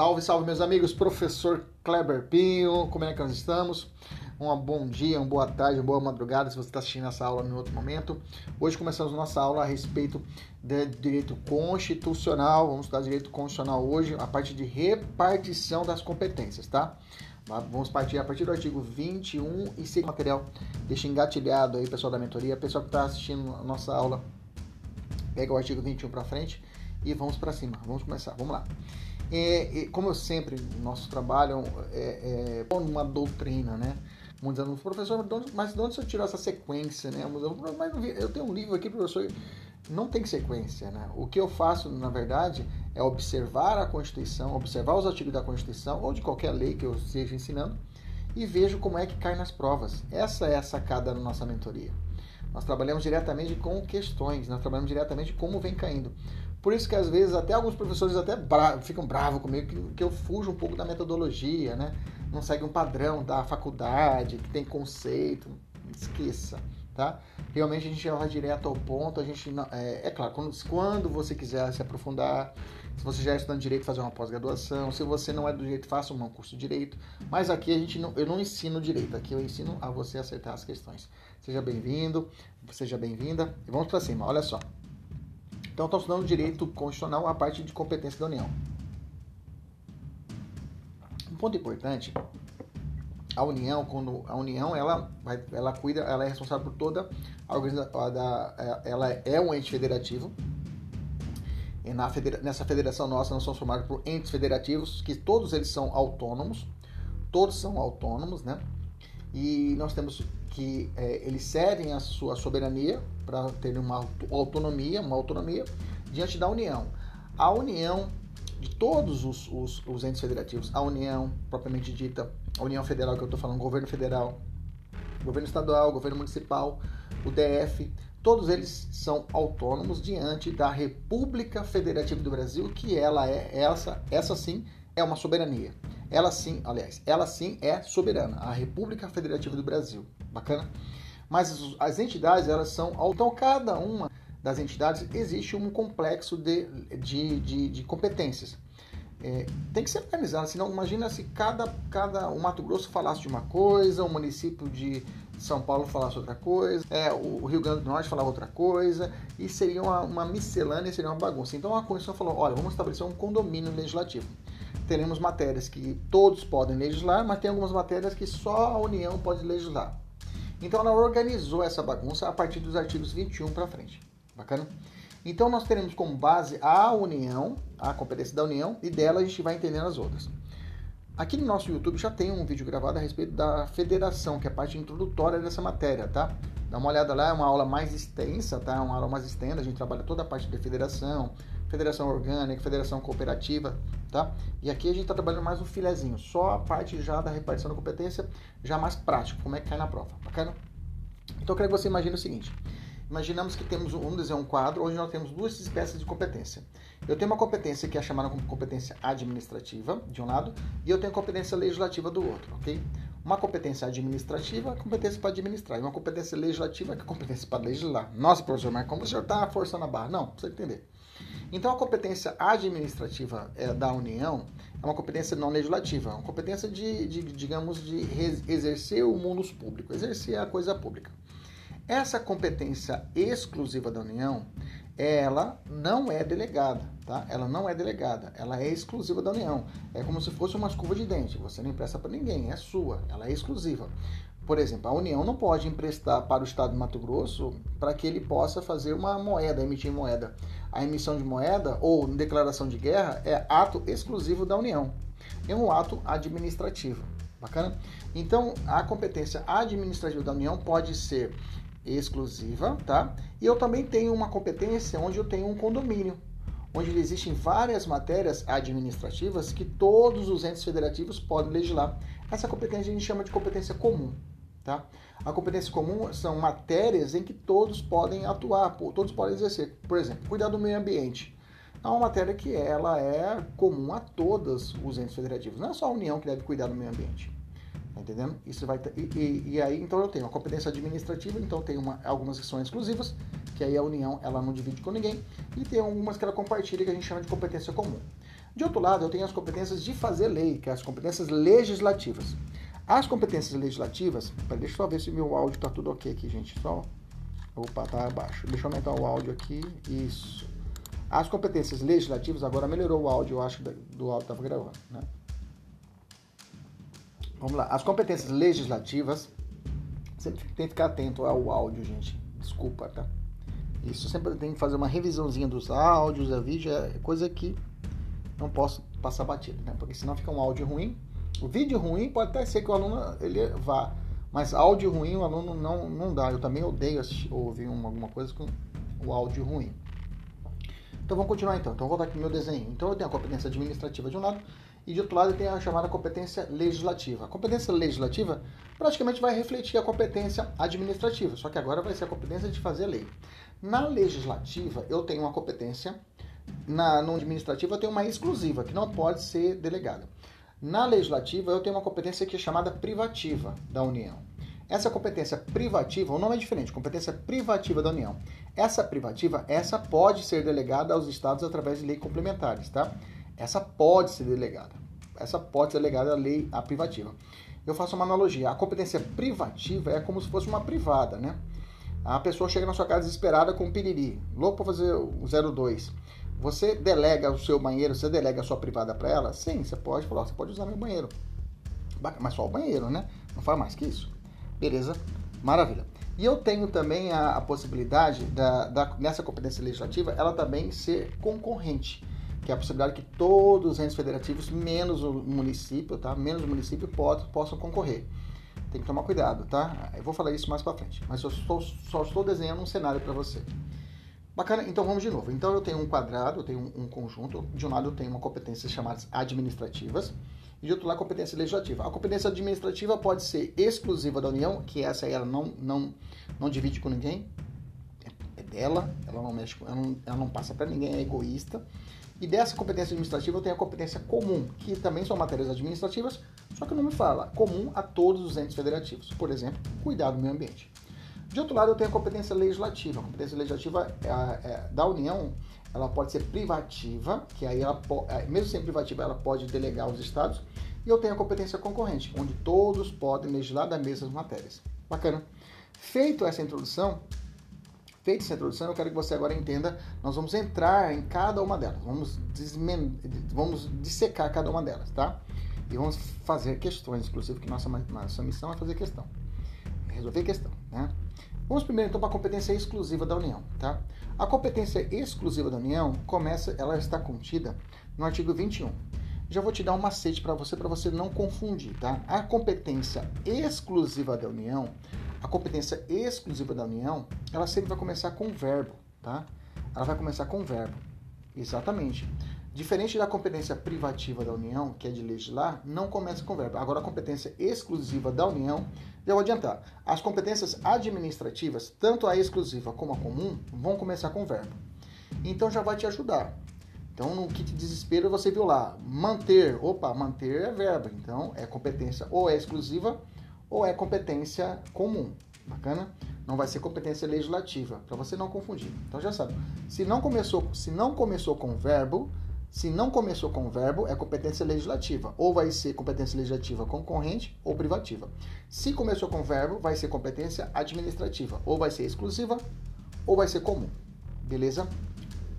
Salve, salve, meus amigos. Professor Kleber Pinho, como é que nós estamos? Um bom dia, uma boa tarde, uma boa madrugada, se você está assistindo essa aula em outro momento. Hoje começamos nossa aula a respeito de direito constitucional. Vamos estudar direito constitucional hoje, a parte de repartição das competências, tá? Vamos partir a partir do artigo 21 e seguir o material. Deixa engatilhado aí, pessoal da mentoria. Pessoal que está assistindo a nossa aula, pega o artigo 21 para frente e vamos para cima. Vamos começar, vamos lá. É, como eu sempre, nosso trabalho é, é uma doutrina, né? Muitos alunos, professor, mas de onde você tirou essa sequência, né? Mas eu tenho um livro aqui, professor, não tem sequência, né? O que eu faço, na verdade, é observar a Constituição, observar os artigos da Constituição ou de qualquer lei que eu esteja ensinando e vejo como é que cai nas provas. Essa é a sacada da nossa mentoria. Nós trabalhamos diretamente com questões, nós trabalhamos diretamente como vem caindo. Por isso que às vezes até alguns professores até bra ficam bravos comigo que, que eu fujo um pouco da metodologia, né? Não segue um padrão da faculdade, que tem conceito. Esqueça, tá? Realmente a gente vai direto ao ponto. A gente não, é, é claro, quando, quando você quiser se aprofundar, se você já é estudando direito, fazer uma pós-graduação. Se você não é do direito, faça um curso de direito. Mas aqui a gente não, eu não ensino direito, aqui eu ensino a você acertar as questões. Seja bem-vindo, seja bem-vinda. E vamos para cima, olha só. Então, estamos estudando direito constitucional, a parte de competência da União. Um ponto importante, a União, quando a União, ela, ela cuida, ela é responsável por toda a organização, da, ela é um ente federativo, e na federa nessa federação nossa, nós somos formados por entes federativos, que todos eles são autônomos, todos são autônomos, né? E nós temos que é, eles cedem a sua soberania para ter uma autonomia, uma autonomia diante da União. A União de todos os, os, os entes federativos, a União propriamente dita, a União Federal que eu estou falando, governo federal, governo estadual, governo municipal, o DF, todos eles são autônomos diante da República Federativa do Brasil, que ela é essa, essa sim é uma soberania. Ela sim, aliás, ela sim é soberana, a República Federativa do Brasil. Bacana? Mas as entidades, elas são. Então, cada uma das entidades existe um complexo de, de, de, de competências. É, tem que ser organizado, senão imagina se cada, cada o Mato Grosso falasse de uma coisa, o município de São Paulo falasse outra coisa, é, o Rio Grande do Norte falava outra coisa, e seria uma, uma miscelânea, seria uma bagunça. Então a Constituição falou: olha, vamos estabelecer um condomínio legislativo teremos matérias que todos podem legislar, mas tem algumas matérias que só a União pode legislar. Então ela organizou essa bagunça a partir dos artigos 21 para frente. Bacana? Então nós teremos como base a União, a competência da União, e dela a gente vai entendendo as outras. Aqui no nosso YouTube já tem um vídeo gravado a respeito da federação, que é a parte introdutória dessa matéria, tá? Dá uma olhada lá, é uma aula mais extensa, tá? É uma aula mais extensa, a gente trabalha toda a parte de federação, federação orgânica, federação cooperativa, tá? E aqui a gente está trabalhando mais um filezinho, só a parte já da repartição da competência, já mais prático, como é que cai na prova, bacana? Então eu quero que você imagine o seguinte, imaginamos que temos, vamos dizer, um quadro onde nós temos duas espécies de competência. Eu tenho uma competência que é chamada como competência administrativa, de um lado, e eu tenho competência legislativa do outro, ok? Uma competência administrativa, competência para administrar. E uma competência legislativa, que é competência para legislar. Nossa, professor, mas como o senhor está forçando a barra? Não, precisa entender. Então, a competência administrativa é, da União é uma competência não legislativa, é uma competência de, de digamos, de exercer o mundo público, exercer a coisa pública. Essa competência exclusiva da União, ela não é delegada, tá? Ela não é delegada, ela é exclusiva da União. É como se fosse uma escova de dente, você não empresta para ninguém, é sua, ela é exclusiva. Por exemplo, a União não pode emprestar para o Estado de Mato Grosso para que ele possa fazer uma moeda, emitir moeda. A emissão de moeda ou declaração de guerra é ato exclusivo da União. É um ato administrativo. Bacana? Então, a competência administrativa da União pode ser exclusiva, tá? E eu também tenho uma competência onde eu tenho um condomínio, onde existem várias matérias administrativas que todos os entes federativos podem legislar. Essa competência a gente chama de competência comum. Tá? A competência comum são matérias em que todos podem atuar, todos podem exercer. Por exemplo, cuidar do meio ambiente. É uma matéria que ela é comum a todos os entes federativos. Não é só a União que deve cuidar do meio ambiente. Tá entendendo? Isso vai e, e, e, aí então eu tenho a competência administrativa, então tem uma, algumas que são exclusivas, que aí a União ela não divide com ninguém, e tem algumas que ela compartilha que a gente chama de competência comum. De outro lado, eu tenho as competências de fazer lei, que é as competências legislativas. As competências legislativas, deixa eu só ver se meu áudio está tudo ok aqui, gente. Só. Opa, tá abaixo. Deixa eu aumentar o áudio aqui. Isso. As competências legislativas, agora melhorou o áudio, eu acho, do áudio estava gravando. Né? Vamos lá. As competências legislativas, sempre tem que ficar atento ao áudio, gente. Desculpa, tá? Isso sempre tem que fazer uma revisãozinha dos áudios, a vídeo, é coisa que não posso passar batido, né? Porque senão fica um áudio ruim o vídeo ruim pode até ser que o aluno ele vá, mas áudio ruim o aluno não, não dá. Eu também odeio assistir, ouvir uma, alguma coisa com o áudio ruim. Então vamos continuar então. Então vou dar aqui meu desenho. Então eu tenho a competência administrativa de um lado e de outro lado eu tenho a chamada competência legislativa. A competência legislativa praticamente vai refletir a competência administrativa, só que agora vai ser a competência de fazer lei. Na legislativa eu tenho uma competência, na no administrativa eu tenho uma exclusiva que não pode ser delegada. Na legislativa, eu tenho uma competência que é chamada privativa da União. Essa competência privativa, o nome é diferente, competência privativa da União. Essa privativa, essa pode ser delegada aos estados através de leis complementares, tá? Essa pode ser delegada. Essa pode ser delegada à lei a privativa. Eu faço uma analogia. A competência privativa é como se fosse uma privada, né? A pessoa chega na sua casa desesperada com um piriri, louco para fazer o 02. Você delega o seu banheiro, você delega a sua privada para ela? Sim, você pode falar, você pode usar meu banheiro. Mas só o banheiro, né? Não faz mais que isso. Beleza? Maravilha. E eu tenho também a, a possibilidade da, da, nessa competência legislativa, ela também ser concorrente, que é a possibilidade que todos os entes federativos, menos o município, tá? Menos o município pode, possam concorrer. Tem que tomar cuidado, tá? Eu vou falar isso mais para frente, mas eu estou, só estou desenhando um cenário para você. Bacana, então vamos de novo. Então eu tenho um quadrado, eu tenho um, conjunto. De um lado eu tenho uma competência chamada administrativas e de outro lado competência legislativa. A competência administrativa pode ser exclusiva da União, que essa aí ela não, não, não divide com ninguém, é dela, ela não mexe, ela não, ela não passa para ninguém, é egoísta. E dessa competência administrativa eu tenho a competência comum, que também são matérias administrativas, só que não me fala comum a todos os entes federativos. Por exemplo, cuidar do meio ambiente. De outro lado, eu tenho a competência legislativa. A competência legislativa é, é, da União, ela pode ser privativa, que aí ela, é, mesmo sendo privativa, ela pode delegar aos estados. E eu tenho a competência concorrente, onde todos podem legislar das mesmas matérias. Bacana. Feito essa introdução, feita essa introdução, eu quero que você agora entenda, nós vamos entrar em cada uma delas, vamos, vamos dissecar cada uma delas, tá? E vamos fazer questões, inclusive, que nossa, nossa missão é fazer questão, resolver questão, né? Vamos primeiro então para a competência exclusiva da União, tá? A competência exclusiva da União começa, ela está contida no artigo 21. Já vou te dar um macete para você, para você não confundir, tá? A competência exclusiva da União, a competência exclusiva da União, ela sempre vai começar com verbo, tá? Ela vai começar com verbo. Exatamente. Diferente da competência privativa da União, que é de legislar, não começa com verbo. Agora, a competência exclusiva da União, vou adiantar. As competências administrativas, tanto a exclusiva como a comum, vão começar com verbo. Então, já vai te ajudar. Então, no kit desespero, você viu lá, manter. Opa, manter é verbo. Então, é competência ou é exclusiva ou é competência comum. Bacana? Não vai ser competência legislativa, para você não confundir. Então, já sabe. Se não começou, se não começou com verbo, Se não começou com verbo, é competência legislativa. Ou vai ser competência legislativa concorrente ou privativa. Se começou com verbo, vai ser competência administrativa. Ou vai ser exclusiva ou vai ser comum. Beleza?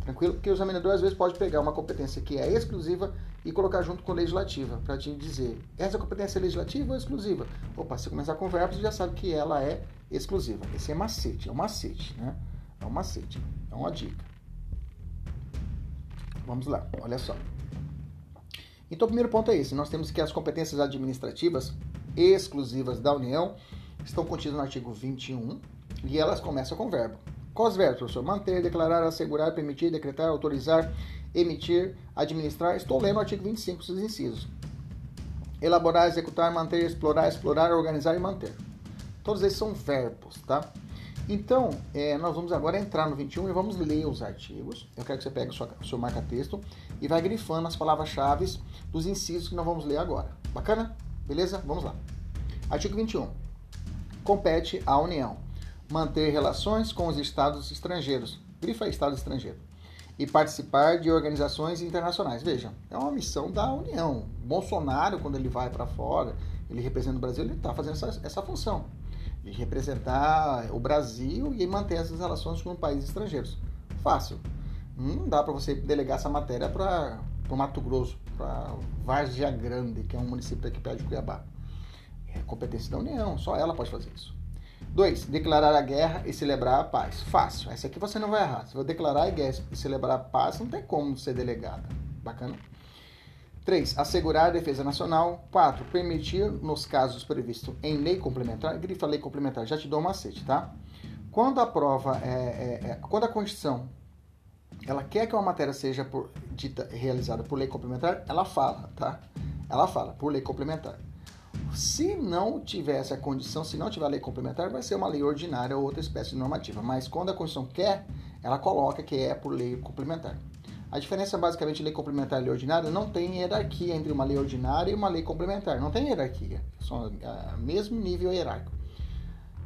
Tranquilo? Porque o examinador às vezes pode pegar uma competência que é exclusiva e colocar junto com legislativa, para te dizer, essa competência é legislativa ou exclusiva? Opa, se começar com verbo, você já sabe que ela é exclusiva. Esse é macete, é um macete, né? É um macete, é uma dica. Vamos lá, olha só. Então, o primeiro ponto é esse: nós temos que as competências administrativas exclusivas da União estão contidas no artigo 21 e elas começam com verbo. Quais verbos, professor? Manter, declarar, assegurar, permitir, decretar, autorizar, emitir, administrar. Estou lendo o artigo 25, os incisos. Elaborar, executar, manter, explorar, explorar, organizar e manter. Todos esses são verbos, tá? Então, é, nós vamos agora entrar no 21 e vamos ler os artigos. Eu quero que você pegue o seu, marca-texto e vai grifando as palavras-chave dos incisos que nós vamos ler agora. Bacana? Beleza? Vamos lá. Artigo 21. Compete à União manter relações com os estados estrangeiros. Grifa Estado estrangeiro. E participar de organizações internacionais. Veja, é uma missão da União. Bolsonaro, quando ele vai para fora, ele representa o Brasil, ele está fazendo essa, essa função de representar o Brasil e manter essas relações com países estrangeiros. Fácil. Não dá para você delegar essa matéria para o Mato Grosso, para Várzea Grande, que é um município aqui perto de Cuiabá. É competência da União, só ela pode fazer isso. 2. Declarar a guerra e celebrar a paz. Fácil. Essa aqui você não vai errar. Se for declarar a guerra e celebrar a paz, não tem como ser delegada. Bacana? 3. Assegurar a defesa nacional. 4. Permitir, nos casos previstos em lei complementar, grifa lei complementar, já te dou um macete, tá? Quando a prova é, é, é, quando a Constituição ela quer que uma matéria seja por, dita, realizada por lei complementar, ela fala, tá? Ela fala, por lei complementar. Se não tiver essa condição, se não tiver lei complementar, vai ser uma lei ordinária ou outra espécie de normativa. Mas quando a Constituição quer, ela coloca que é por lei complementar. A diferença basicamente lei complementar e lei ordinária não tem hierarquia entre uma lei ordinária e uma lei complementar. Não tem hierarquia. São o é, mesmo nível hierárquico.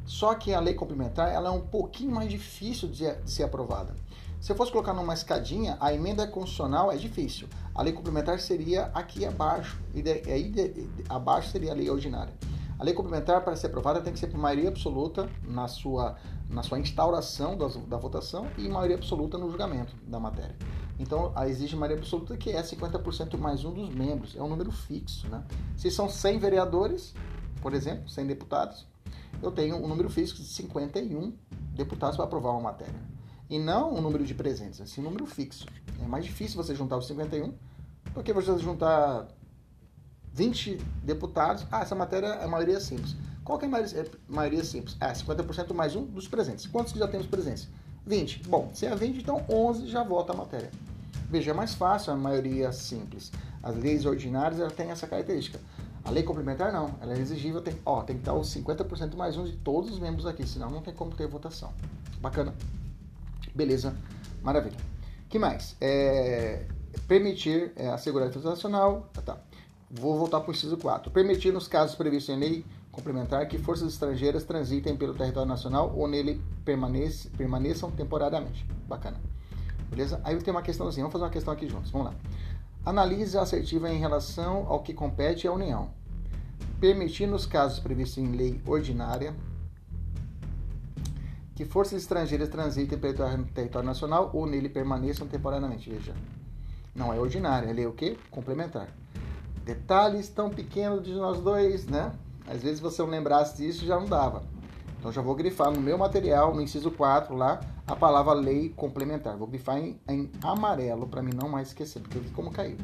Só que a lei complementar ela é um pouquinho mais difícil de, ser aprovada. Se eu fosse colocar numa escadinha, a emenda constitucional é difícil. A lei complementar seria aqui abaixo. E aí abaixo seria a lei ordinária. A lei complementar, para ser aprovada, tem que ser por maioria absoluta na sua, na sua instauração da, da votação e maioria absoluta no julgamento da matéria. Então, exige maioria absoluta que é 50% mais um dos membros. É um número fixo, né? Se são 100 vereadores, por exemplo, 100 deputados, eu tenho um número fixo de 51 deputados para aprovar uma matéria. E não um número de presentes, um número fixo. É mais difícil você juntar os 51 do que você juntar 20 deputados. Ah, essa matéria é maioria simples. Qual que é a maioria, é maioria simples? É 50% mais um dos presentes. Quantos que já temos presentes? 20. Bom, se é 20, então 11 já vota a matéria. Veja, é mais fácil a maioria simples. As leis ordinárias ela tem essa característica. A lei complementar não, ela é exigível, tem, ó, tem que estar os 50% mais um de todos os membros aqui, senão não tem como ter votação. Bacana? Beleza, maravilha. que mais? É, permitir é, a defesa nacional. Tá, tá. Vou voltar para o inciso 4. Permitir, nos casos previstos em lei complementar que forças estrangeiras transitem pelo território nacional ou nele permanece, permaneçam temporariamente. Bacana. Beleza? Aí tem uma questãozinha. Vamos fazer uma questão aqui juntos. Vamos lá. Analise assertiva em relação ao que compete à União. Permitir, nos casos previstos em lei ordinária, que forças estrangeiras transitem pelo território nacional ou nele permaneçam temporariamente. Veja. Não é ordinária, é lei o quê? Complementar. Detalhes tão pequenos de nós dois, né? Às vezes você não lembrasse disso já não dava. Então já vou grifar no meu material, no inciso 4 lá, a palavra lei complementar. Vou grifar em, em amarelo para mim não mais esquecer, porque eu vi como caiu.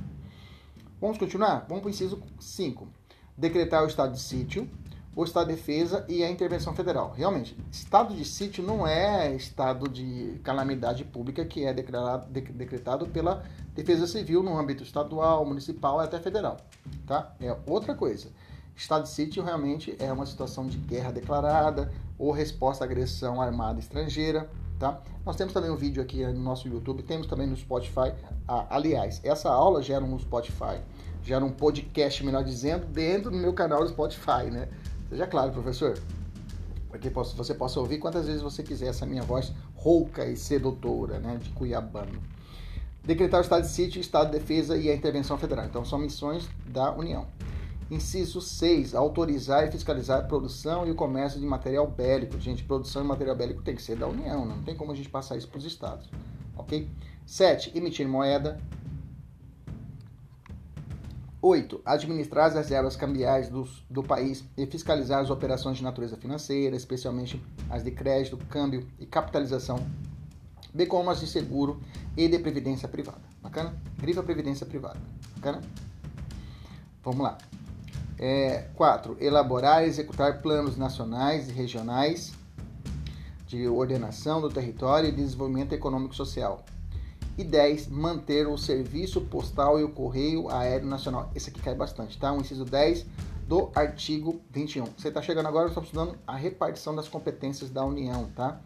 Vamos continuar? Vamos para o inciso 5. Decretar o estado de sítio, o estado de defesa e a intervenção federal. Realmente, estado de sítio não é estado de calamidade pública que é declarado, decretado pela Defesa Civil no âmbito estadual, municipal e até federal. Tá? É outra coisa. Estado de sítio realmente é uma situação de guerra declarada ou resposta à agressão armada estrangeira, tá? Nós temos também um vídeo aqui no nosso YouTube, temos também no Spotify. Ah, aliás, essa aula gera no Spotify, gera um podcast, melhor dizendo, dentro do meu canal do Spotify, né? Seja claro, professor, para que você possa ouvir quantas vezes você quiser essa minha voz rouca e sedutora, né, de cuiabano. decretar o estado de sítio, estado de defesa e a intervenção federal. Então, são missões da União. Inciso 6. Autorizar e fiscalizar a produção e o comércio de material bélico. Gente, produção de material bélico tem que ser da União, não tem como a gente passar isso para os estados. Ok? 7. Emitir moeda. 8. Administrar as reservas cambiais do, do país e fiscalizar as operações de natureza financeira, especialmente as de crédito, câmbio e capitalização, bem como as de seguro e de previdência privada. Bacana? Grifa previdência privada. Bacana? Vamos lá. 4. É, elaborar e executar planos nacionais e regionais de ordenação do território e desenvolvimento econômico social. E 10. Manter o serviço postal e o correio aéreo nacional. Esse aqui cai bastante, tá? O inciso 10 do artigo 21. Você está chegando agora, estamos estudando a repartição das competências da União, tá?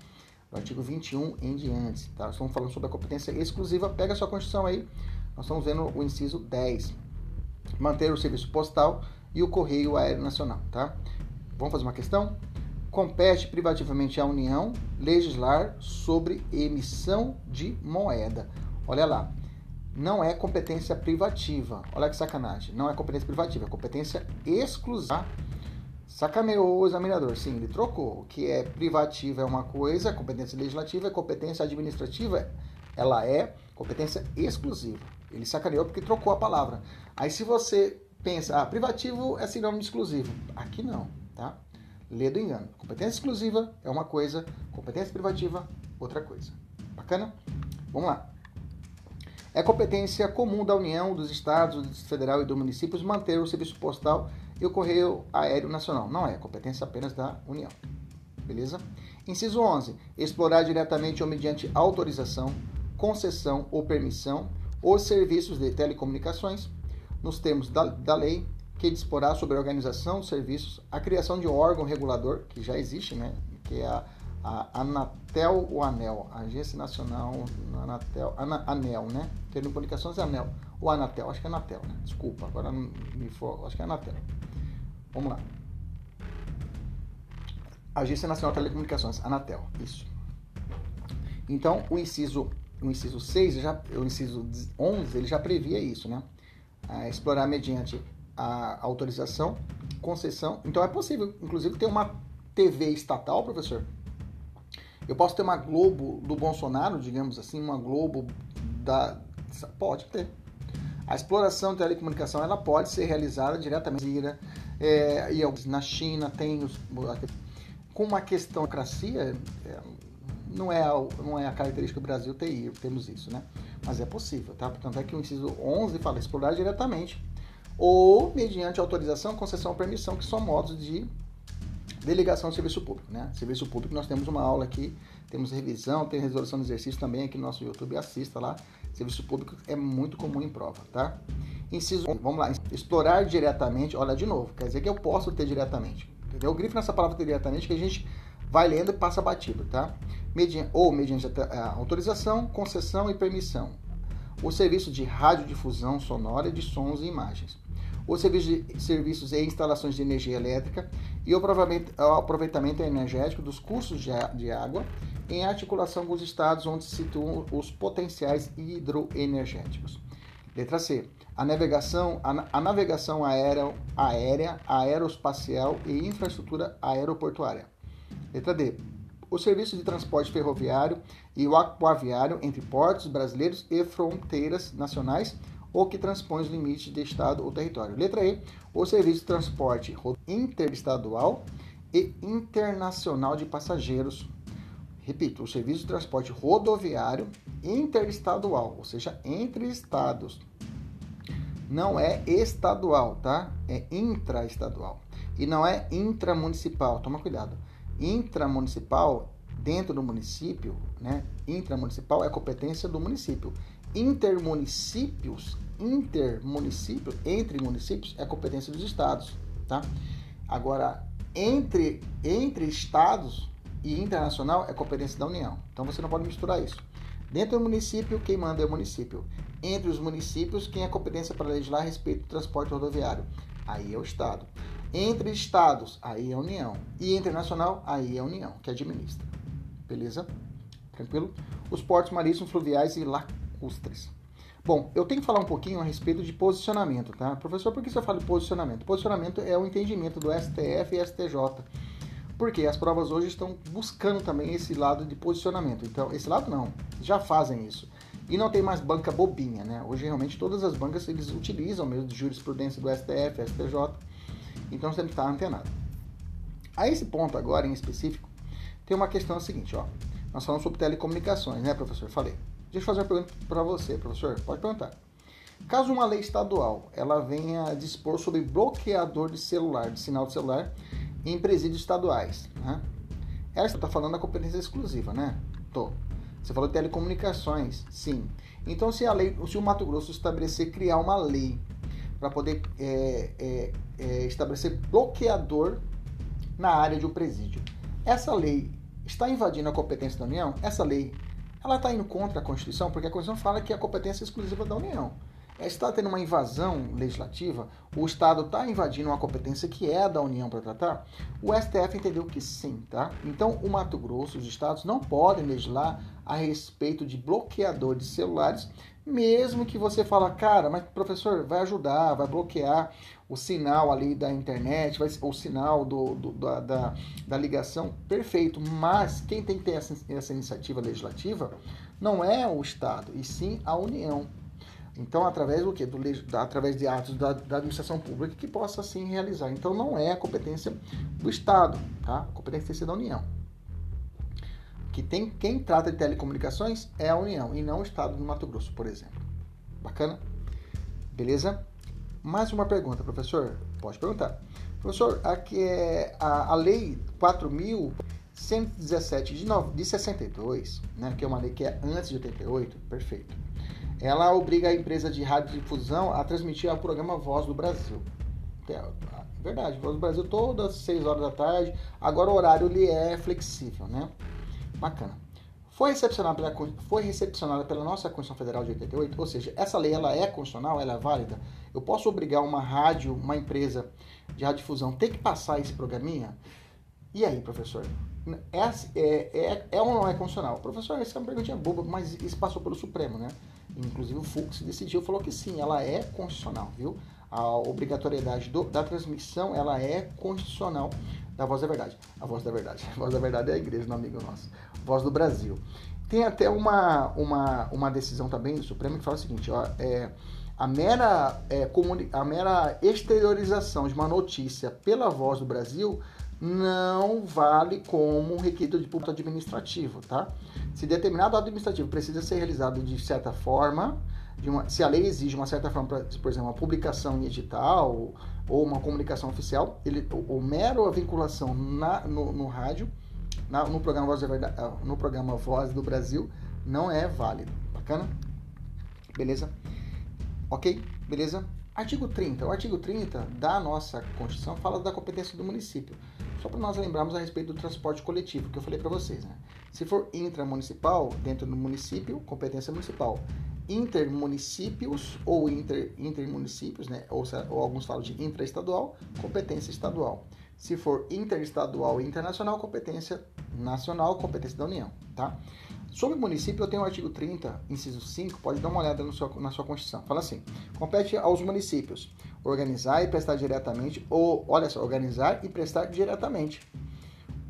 Do artigo 21 em diante, tá? Estamos falando sobre a competência exclusiva. Pega a sua Constituição aí. Nós estamos vendo o inciso 10. Manter o serviço postal e o correio aéreo nacional, tá? Vamos fazer uma questão? compete privativamente à União legislar sobre emissão de moeda. Olha lá, não é competência privativa. Olha que sacanagem. Não é competência privativa, é competência exclusiva. Sacaneou o examinador. Sim, ele trocou. O que é privativa é uma coisa, competência legislativa é competência administrativa. Ela é competência exclusiva. Ele sacaneou porque trocou a palavra. Aí se você pensa, ah, privativo é sinônimo de exclusivo. Aqui não, tá? Lê do engano. Competência exclusiva é uma coisa, competência privativa, outra coisa. Bacana? Vamos lá. É competência comum da União, dos Estados, do Distrito Federal e dos municípios manter o serviço postal e o correio aéreo nacional. Não é, competência apenas da União. Beleza? Inciso 11. Explorar diretamente ou mediante autorização, concessão ou permissão os serviços de telecomunicações, nos termos da, da lei, que disporá sobre a organização dos serviços, a criação de um órgão regulador, que já existe, né, que é a, a Anatel ou ANEL, Agência Nacional Anatel, Ana, ANEL, né? Telecomunicações ANEL, ou Anatel, acho que é Anatel, né? Desculpa, agora não me for, acho que é Anatel. Vamos lá. Agência Nacional de Telecomunicações, Anatel, isso. Então, o inciso, o inciso 6, já, o inciso 11, ele já previa isso, né? A explorar mediante a autorização, concessão. Então é possível, inclusive, ter uma TV estatal, professor. Eu posso ter uma Globo do Bolsonaro, digamos assim, uma Globo da. Pode ter. A exploração de telecomunicação ela pode ser realizada diretamente é, e na China tem os, com uma questão de democracia é, não é não é a característica do Brasil ter temos isso, né? Mas é possível, tá? Portanto é que o inciso 11 fala explorar diretamente ou mediante autorização, concessão ou permissão, que são modos de delegação de serviço público. Né? Serviço público, nós temos uma aula aqui, temos revisão, tem resolução de exercício também aqui no nosso YouTube, assista lá. Serviço público é muito comum em prova, tá? Inciso, vamos lá, explorar diretamente, olha de novo, quer dizer que eu posso ter diretamente, entendeu? O grifo nessa palavra diretamente que a gente vai lendo e passa batido, tá? Mediante, ou mediante autorização, concessão e permissão. O serviço de radiodifusão sonora de sons e imagens os serviços e instalações de energia elétrica e o aproveitamento energético dos cursos de água em articulação com os estados onde se situam os potenciais hidroenergéticos. Letra C. A navegação, a, a navegação aérea, aérea, aeroespacial e infraestrutura aeroportuária. Letra D. O serviço de transporte ferroviário e o aquaviário entre portos brasileiros e fronteiras nacionais ou que transpõe os limites de estado ou território. Letra E, o serviço de transporte interestadual e internacional de passageiros. Repito, o serviço de transporte rodoviário interestadual, ou seja, entre estados. Não é estadual, tá? É intraestadual. E não é intramunicipal. Toma cuidado. Intramunicipal, dentro do município, né? Intramunicipal é competência do município. Intermunicípios intermunicípio, entre municípios, é competência dos estados, tá? Agora, entre, entre estados e internacional é competência da União. Então você não pode misturar isso. Dentro do município, quem manda é o município. Entre os municípios, quem é competência para legislar a respeito do transporte rodoviário? Aí é o Estado. Entre estados, aí é a União. E internacional, aí é a União, que administra. Beleza? Tranquilo? Os portos marítimos, fluviais e lacustres. Bom, eu tenho que falar um pouquinho a respeito de posicionamento, tá? Professor, por que você fala de posicionamento? Posicionamento é o entendimento do STF e STJ. Porque as provas hoje estão buscando também esse lado de posicionamento. Então, esse lado não, já fazem isso. E não tem mais banca bobinha, né? Hoje realmente todas as bancas eles utilizam mesmo de jurisprudência do STF, STJ. Então você que estar antenado. A esse ponto agora em específico, tem uma questão seguinte, ó. Nós falamos sobre telecomunicações, né, professor? Falei. Deixa eu fazer uma pergunta para você, professor. Pode perguntar. Caso uma lei estadual ela venha dispor sobre bloqueador de celular, de sinal de celular, em presídios estaduais, né? Ela está falando da competência exclusiva, né? Tô. Você falou de telecomunicações, sim. Então, se a lei, se o Mato Grosso estabelecer criar uma lei para poder é, é, é, estabelecer bloqueador na área de um presídio, essa lei está invadindo a competência da União? Essa lei ela está indo contra a Constituição, porque a Constituição fala que a competência é exclusiva da União. Está tendo uma invasão legislativa, o Estado está invadindo uma competência que é da União para tratar? O STF entendeu que sim, tá? Então, o Mato Grosso, os estados não podem legislar a respeito de bloqueador de celulares, mesmo que você fala, cara, mas professor, vai ajudar, vai bloquear o sinal ali da internet, vai, o sinal do, do da, da, da, ligação, perfeito. Mas quem tem que ter essa, essa iniciativa legislativa não é o Estado, e sim a União. Então, através do quê? Do, através de atos da, da, administração pública que possa assim realizar. Então, não é a competência do Estado, tá? A competência ser da União. Que tem quem trata de telecomunicações é a União e não o Estado do Mato Grosso, por exemplo. Bacana? Beleza? Mais uma pergunta, professor? Pode perguntar. Professor, aqui é a, a lei 4.117 de, de 62, né, que é uma lei que é antes de 88, perfeito ela obriga a empresa de radiodifusão a transmitir o programa Voz do Brasil. É, verdade, Voz do Brasil todas as 6 horas da tarde. Agora o horário ele é flexível, né? Bacana. Foi recepcionada, pela, foi recepcionada pela nossa Constituição Federal de 88, ou seja, essa lei ela é constitucional, ela é válida. Eu posso obrigar uma rádio, uma empresa de radiodifusão ter que passar esse programinha? E aí, professor? É, é, é, é ou não é constitucional? Professor, essa é uma perguntinha boba, mas isso passou pelo Supremo, né? Inclusive o Fux decidiu, falou que sim, ela é constitucional, viu? A obrigatoriedade do, da transmissão, ela é constitucional da Voz da Verdade. A Voz da Verdade. A Voz da Verdade é a igreja, não amigo nosso. Voz do Brasil. Tem até uma, uma, uma decisão também do Supremo que fala o seguinte, ó, é, a mera, é, a mera exteriorização de uma notícia pela Voz do Brasil não vale como requisito de público administrativo, tá? Se determinado administrativo precisa ser realizado de certa forma, uma, se a lei exige uma certa forma, pra, por exemplo, uma publicação em edital ou, ou uma comunicação oficial, ele, o, o mero a vinculação na, no, no rádio, na, no, programa Voz Verdade, ah, no programa Voz do Brasil, não é válido. Bacana? Beleza? Ok? Beleza? Artigo 30. O artigo 30 da nossa Constituição fala da competência do município. Só para nós lembrarmos a respeito do transporte coletivo, que eu falei para vocês. Né? Se for intramunicipal, dentro do município, competência municipal. Intermunicípios ou inter, intermunicípios, né? ou, ou alguns falam de intraestadual, competência estadual. Se for interestadual e internacional, competência nacional, competência da União. Tá? Sobre município, eu tenho o artigo 30, inciso 5, pode dar uma olhada no na sua Constituição. Fala assim: compete aos municípios organizar e prestar diretamente, ou, olha só, organizar e prestar diretamente,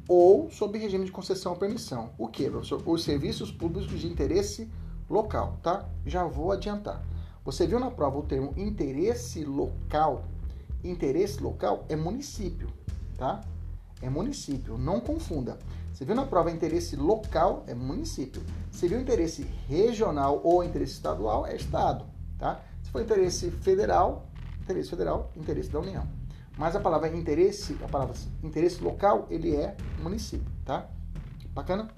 ou sob regime de concessão ou permissão. O que, professor? Os serviços públicos de interesse local, tá? Já vou adiantar. Você viu na prova o termo interesse local? Interesse local é município, tá? É município, não confunda. Você viu na prova interesse local é município. Se viu interesse regional ou interesse estadual é estado, tá? Se for interesse federal, interesse federal, interesse da União. Mas a palavra interesse, a palavra interesse local, ele é município, tá? Bacana?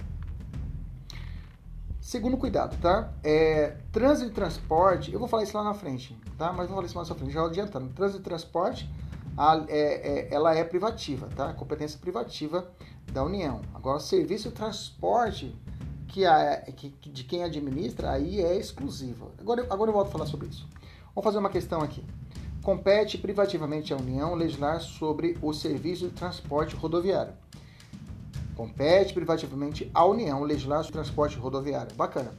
Segundo cuidado, tá? É, trânsito e transporte, eu vou falar isso lá na frente, tá? Mas vou falar isso mais na frente, já adiantando. Trânsito e transporte, a, é, é, ela é privativa, tá? Competência privativa da União. Agora, serviço e transporte, que, a, que, de quem administra, aí é exclusiva. Agora, agora eu volto a falar sobre isso. Vamos fazer uma questão aqui. Compete privativamente à União legislar sobre o serviço de transporte rodoviário. Compete privativamente à União legislar o transporte rodoviário. Bacana.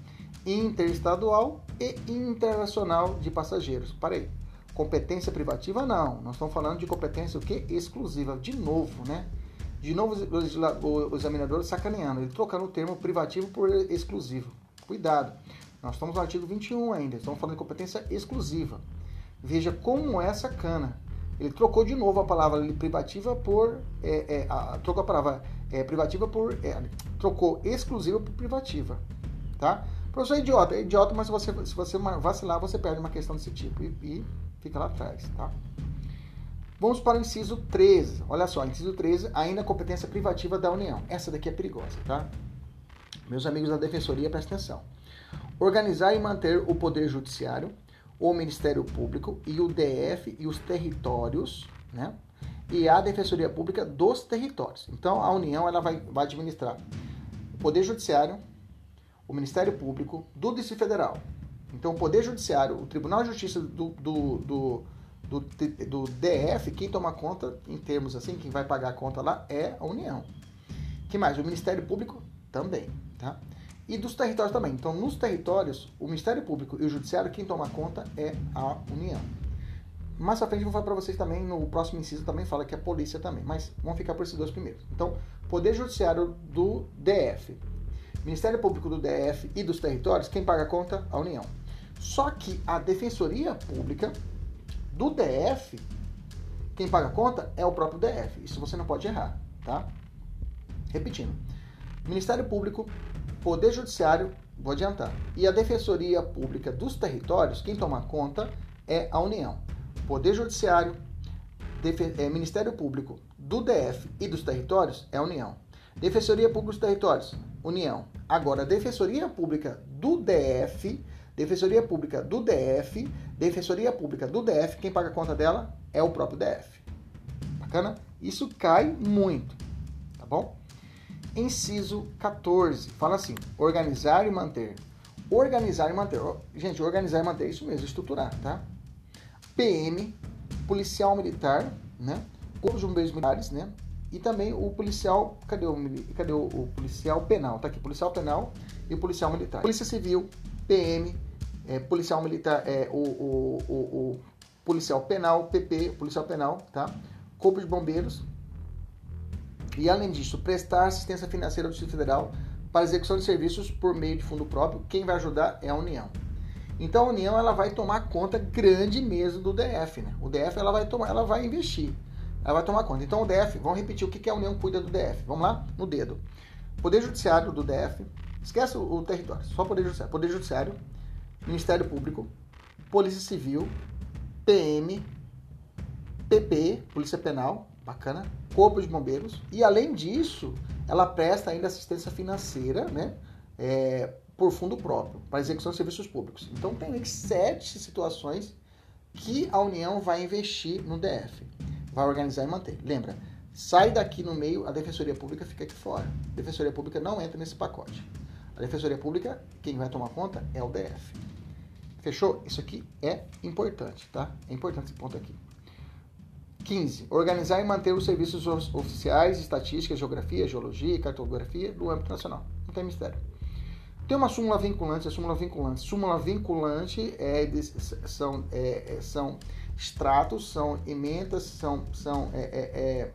Interestadual, e internacional de passageiros. Parei. Competência privativa não. Nós estamos falando de competência o quê? Exclusiva. De novo, né? De novo o examinador sacaneando, ele trocando o termo privativo por exclusivo. Cuidado. Nós estamos no artigo 21 ainda, estamos falando de competência exclusiva. Veja como é sacana. Ele trocou de novo a palavra privativa por. É, é, a, trocou a palavra é, privativa por. É, trocou exclusiva por privativa. Tá? Professor é idiota, é idiota, mas você, se você vacilar, você perde uma questão desse tipo e, e fica lá atrás. Tá? Vamos para o inciso 13. Olha só, inciso 13, ainda competência privativa da União. Essa daqui é perigosa, tá? Meus amigos da Defensoria, prestem atenção. Organizar e manter o Poder Judiciário, o Ministério Público e o DF e os territórios, né? E a Defensoria Pública dos territórios. Então, a União ela vai, vai administrar o Poder Judiciário, o Ministério Público do Distrito Federal. Então, o Poder Judiciário, o Tribunal de Justiça do, do, do, do, do DF, quem toma conta, em termos assim, quem vai pagar a conta lá é a União. que mais? O Ministério Público também, tá? E dos territórios também. Então, nos territórios, o Ministério Público e o Judiciário, quem toma conta é a União. Mais à frente eu vou falar para vocês também, no próximo inciso também fala que é a polícia também, mas vamos ficar por esses dois primeiros. Então, Poder Judiciário do DF, Ministério Público do DF e dos territórios, quem paga a conta? A União. Só que a Defensoria Pública do DF, quem paga a conta é o próprio DF. Isso você não pode errar, tá? Repetindo. Ministério Público, Poder Judiciário, vou adiantar, e a Defensoria Pública dos Territórios, quem toma conta é a União. Poder Judiciário, é, Ministério Público do DF e dos Territórios é a União. Defensoria Pública dos Territórios, União. Agora, Defensoria Pública do DF, Defensoria Pública do DF, Defensoria Pública do DF, quem paga a conta dela é o próprio DF. Bacana? Isso cai muito, tá bom? Inciso 14, fala assim: organizar e manter. Organizar e manter. Gente, organizar e manter é isso mesmo, estruturar, tá? PM, policial militar, né? Corpo de bombeiros militares, né? E também o policial, cadê o, cadê o, o, policial penal? Tá aqui, policial penal e o policial militar. Polícia Civil, PM, é, policial militar, é, o, o, o, o policial penal, PP, policial penal, tá? Corpo de bombeiros. E além disso, prestar assistência financeira ao Distrito Federal para execução de serviços por meio de fundo próprio. Quem vai ajudar é a União. Então a União ela vai tomar conta grande mesmo do DF, né? O DF ela vai tomar, ela vai investir, ela vai tomar conta. Então o DF, vamos repetir o que, que a União cuida do DF. Vamos lá, no dedo. Poder Judiciário do DF, esquece o, território, só Poder Judiciário. Poder Judiciário, Ministério Público, Polícia Civil, PM, PP, Polícia Penal, bacana, Corpo de Bombeiros e além disso, ela presta ainda assistência financeira, né? É, por fundo próprio, para execução de serviços públicos. Então tem sete situações que a União vai investir no DF, vai organizar e manter. Lembra, sai daqui no meio, a Defensoria Pública fica aqui fora. A Defensoria Pública não entra nesse pacote. A Defensoria Pública, quem vai tomar conta é o DF. Fechou? Isso aqui é importante, tá? É importante esse ponto aqui. 15. Organizar e manter os serviços oficiais, estatística, geografia, geologia e cartografia do âmbito nacional. Não tem mistério. Tem uma súmula vinculante, a súmula vinculante. Súmula vinculante é, são, é, é, são extratos, são emendas, são, são é, é, é,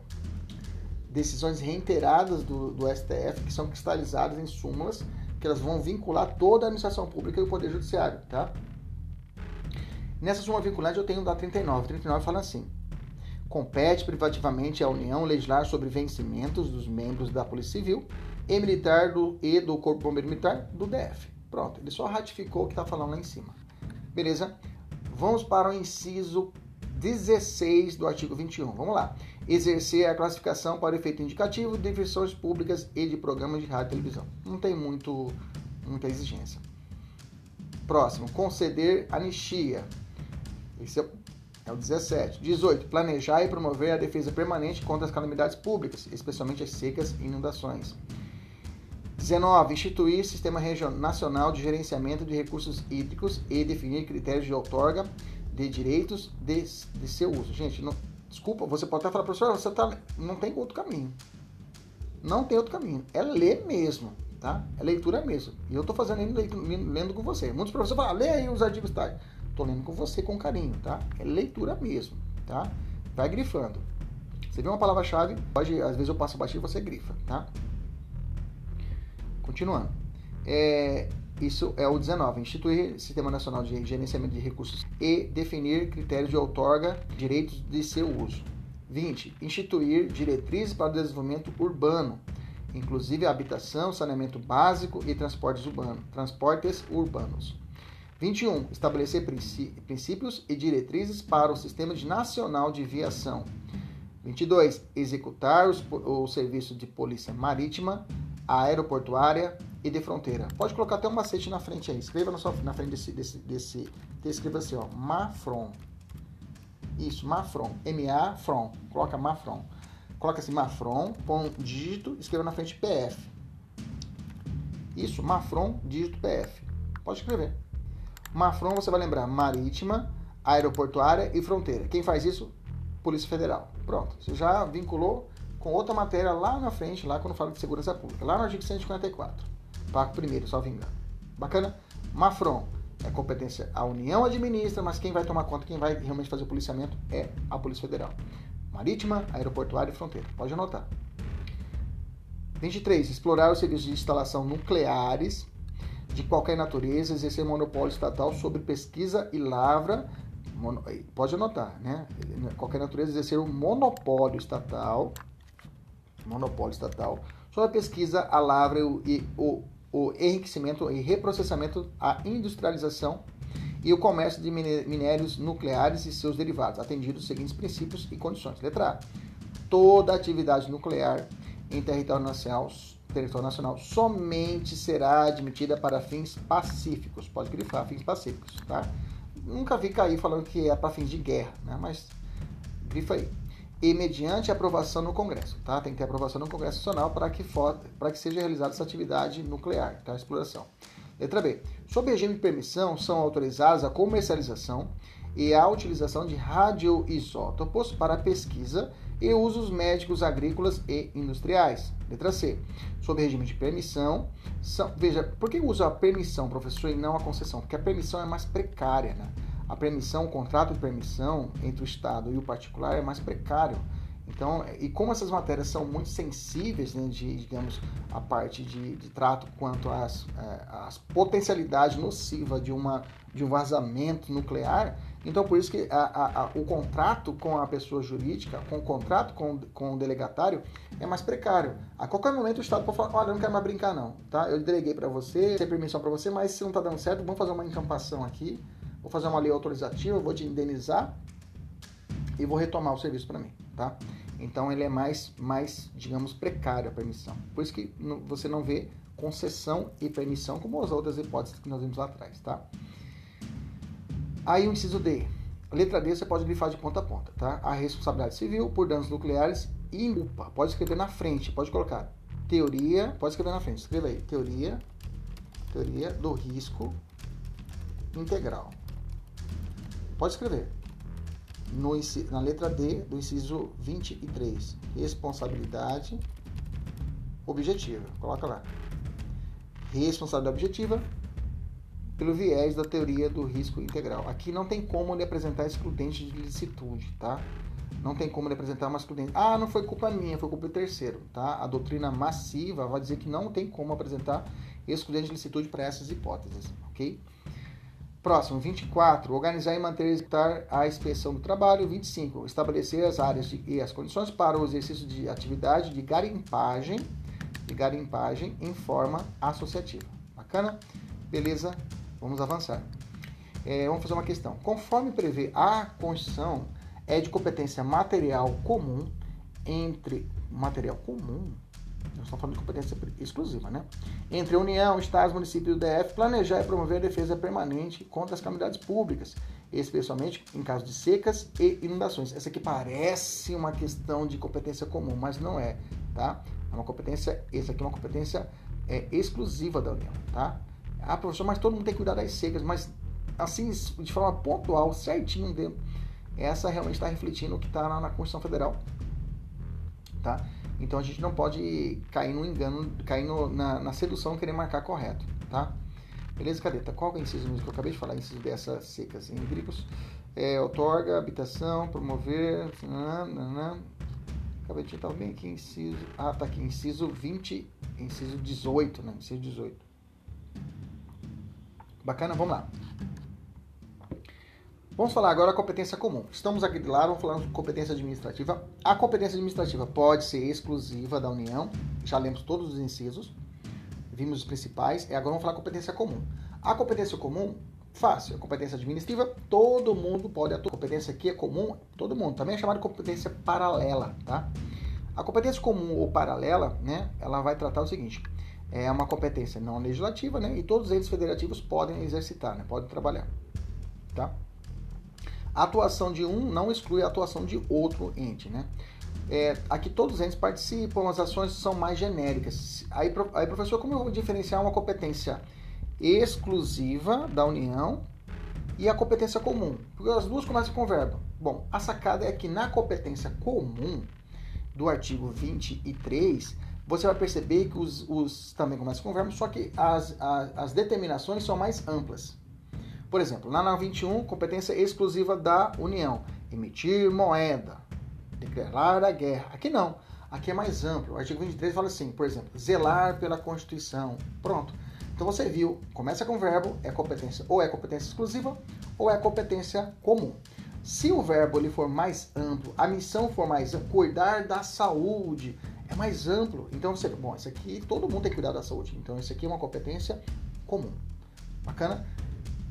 decisões reiteradas do, do STF que são cristalizadas em súmulas que elas vão vincular toda a administração pública e o Poder Judiciário, tá? Nessa súmula vinculante eu tenho da 39. 39 fala assim: compete privativamente à União legislar sobre vencimentos dos membros da Polícia Civil e militar do, e do Corpo Bombeiro Militar do DF. Pronto, ele só ratificou o que está falando lá em cima. Beleza? Vamos para o inciso 16 do artigo 21. Vamos lá. Exercer a classificação para efeito indicativo de versões públicas e de programas de rádio e televisão. Não tem muito, muita exigência. Próximo. Conceder anistia. Esse é, é o 17. 18. Planejar e promover a defesa permanente contra as calamidades públicas, especialmente as secas e inundações. 19. Instituir Sistema Nacional de Gerenciamento de Recursos Hídricos e definir critérios de outorga de direitos de, de seu uso. Gente, não, desculpa, você pode até falar, professor, você tá, não tem outro caminho. Não tem outro caminho. É ler mesmo, tá? É leitura mesmo. E eu estou fazendo lendo, com você. Muitos professores falam, ah, lê aí os artigos tá? Estou lendo com você com carinho, tá? É leitura mesmo, tá? Vai grifando. Você vê uma palavra-chave, pode, às vezes eu passo baixo e você grifa, tá? Continuando. É, isso é o 19. Instituir Sistema Nacional de Gerenciamento de Recursos e definir critérios de outorga direitos de seu uso. 20. Instituir diretrizes para o desenvolvimento urbano, inclusive habitação, saneamento básico e transportes urbanos. Transportes urbanos. 21. Estabelecer princípios e diretrizes para o Sistema Nacional de Viação. 22. Executar os, o serviço de polícia marítima, aeroportuária e de fronteira. Pode colocar até um macete na frente aí. Escreva na, sua, na frente desse, desse, desse escreva assim, ó, Mafron. Isso, Mafron. M-A, From. Coloca Mafron. Coloca assim, Mafron, põe um dígito, escreva na frente PF. Isso, Mafron, dígito PF. Pode escrever. Mafron, você vai lembrar, marítima, aeroportuária e fronteira. Quem faz isso? Polícia Federal. Pronto. Você já vinculou com outra matéria lá na frente, lá quando fala de segurança pública, lá no artigo 154, parágrafo primeiro, só engano. Bacana? Mafron é competência a União administra, mas quem vai tomar conta, quem vai realmente fazer o policiamento é a Polícia Federal. Marítima, aeroportuária e fronteira. Pode anotar. 23. Explorar os serviços de instalação nucleares de qualquer natureza, exercer monopólio estatal sobre pesquisa e lavra. Pode anotar, né? Qualquer natureza exercer um monopólio estatal monopólio estatal, sobre a pesquisa, a lavra e o, o enriquecimento e reprocessamento, a industrialização e o comércio de minérios nucleares e seus derivados, atendidos os seguintes princípios e condições. Letra A. Toda atividade nuclear em território nacional, território nacional somente será admitida para fins pacíficos. Pode grifar fins pacíficos, tá? Nunca vi cair falando que é para fins de guerra, né? Mas grifa aí e mediante aprovação no Congresso. Tá? Tem que ter aprovação no Congresso Nacional para que, for, que seja realizada essa atividade nuclear, tá? exploração. Letra B. Sob regime de permissão, são autorizadas a comercialização e a utilização de radioisótopos para pesquisa e usos médicos agrícolas e industriais. Letra C. Sob regime de permissão, são, veja, por que usa a permissão, professor, e não a concessão? Porque a permissão é mais precária, né? A permissão, o contrato de permissão entre o Estado e o particular é mais precário. Então, e como essas matérias são muito sensíveis, né, de, digamos, a parte de, de trato quanto às, é, às potencialidades nocivas de, uma, de um vazamento nuclear, então por isso que a, a, a, o contrato com a pessoa jurídica, com o contrato com, com o delegatário, é mais precário. A qualquer momento o Estado pode falar, olha, eu não quero mais brincar não, tá? Eu deleguei para você, tem permissão para você, mas se não está dando certo, vamos fazer uma encampação aqui, vou fazer uma lei autorizativa, vou te indenizar e vou retomar o serviço para mim, tá? Então ele é mais, mais, digamos, precário a permissão. Por isso que você não vê concessão e permissão como as outras hipóteses que nós vimos lá atrás, tá? Aí o inciso D. Letra D você pode grifar de ponta a ponta, tá? A responsabilidade civil por danos nucleares e UPA. Pode escrever na frente, pode colocar teoria, pode escrever na frente, escreva aí, teoria, teoria do risco integral. Pode escrever. No, na letra D do inciso 23. Responsabilidade objetiva. Coloca lá. Responsabilidade objetiva pelo viés da teoria do risco integral. Aqui não tem como ele apresentar excludente de licitude, tá? Não tem como ele apresentar uma excludente. Ah, não foi culpa minha, foi culpa do terceiro, tá? A doutrina massiva vai dizer que não tem como apresentar excludente de licitude para essas hipóteses, ok? Próximo, 24. Organizar e manter e executar a inspeção do trabalho. 25. Estabelecer as áreas de, e as condições para o exercício de atividade de garimpagem, de garimpagem em forma associativa. Bacana? Beleza? Vamos avançar. É, vamos fazer uma questão. Conforme prevê a Constituição, é de competência material comum entre material comum nós estamos falando de competência exclusiva, né? Entre a União, Estados, municípios e o DF, planejar e promover a defesa permanente contra as calamidades públicas, especialmente em caso de secas e inundações. Essa aqui parece uma questão de competência comum, mas não é, tá? É uma competência, essa aqui é uma competência é, exclusiva da União, tá? Ah, professor, mas todo mundo tem que cuidar das secas, mas assim, de forma pontual, certinho dentro. Essa realmente está refletindo o que está na Constituição Federal, tá? Então a gente não pode cair no engano, cair no, na, na sedução querer marcar correto, tá? Beleza, cadeta? Qual é o inciso mesmo que eu acabei de falar? Inciso dessas secas em hídricos. É, outorga, habitação, promover. Acabei de estar bem aqui, inciso. Ah, tá aqui, inciso 20, inciso 18, né? Inciso 18. Bacana, vamos lá. Vamos falar agora a competência comum. Estamos aqui de lado, vamos falar de competência administrativa. A competência administrativa pode ser exclusiva da União, já lemos todos os incisos, vimos os principais, e agora vamos falar competência comum. A competência comum Fácil. A competência administrativa, todo mundo pode atuar. A competência aqui é comum, todo mundo. Também é chamada de competência paralela, tá? A competência comum ou paralela, né, ela vai tratar o seguinte, é uma competência não legislativa, né, e todos eles federativos podem exercitar, né, podem trabalhar, tá? A atuação de um não exclui a atuação de outro ente, né? É, aqui todos os entes participam, as ações são mais genéricas. Aí, aí, professor, como eu vou diferenciar uma competência exclusiva da União e a competência comum. Porque as duas começam com verbo. Bom, a sacada é que na competência comum do artigo 23, você vai perceber que os, os também começam com verbo, só que as, as, as determinações são mais amplas. Por exemplo, na 921, competência exclusiva da União. Emitir moeda, declarar a guerra. Aqui não. Aqui é mais amplo. O artigo 23 fala assim, por exemplo, zelar pela Constituição. Pronto. Então você viu, começa com verbo, é competência ou é competência exclusiva ou é competência comum. Se o verbo ele for mais amplo, a missão for mais ampla, cuidar da saúde, é mais amplo. Então você, bom, isso aqui todo mundo tem que cuidar da saúde. Então isso aqui é uma competência comum. Bacana?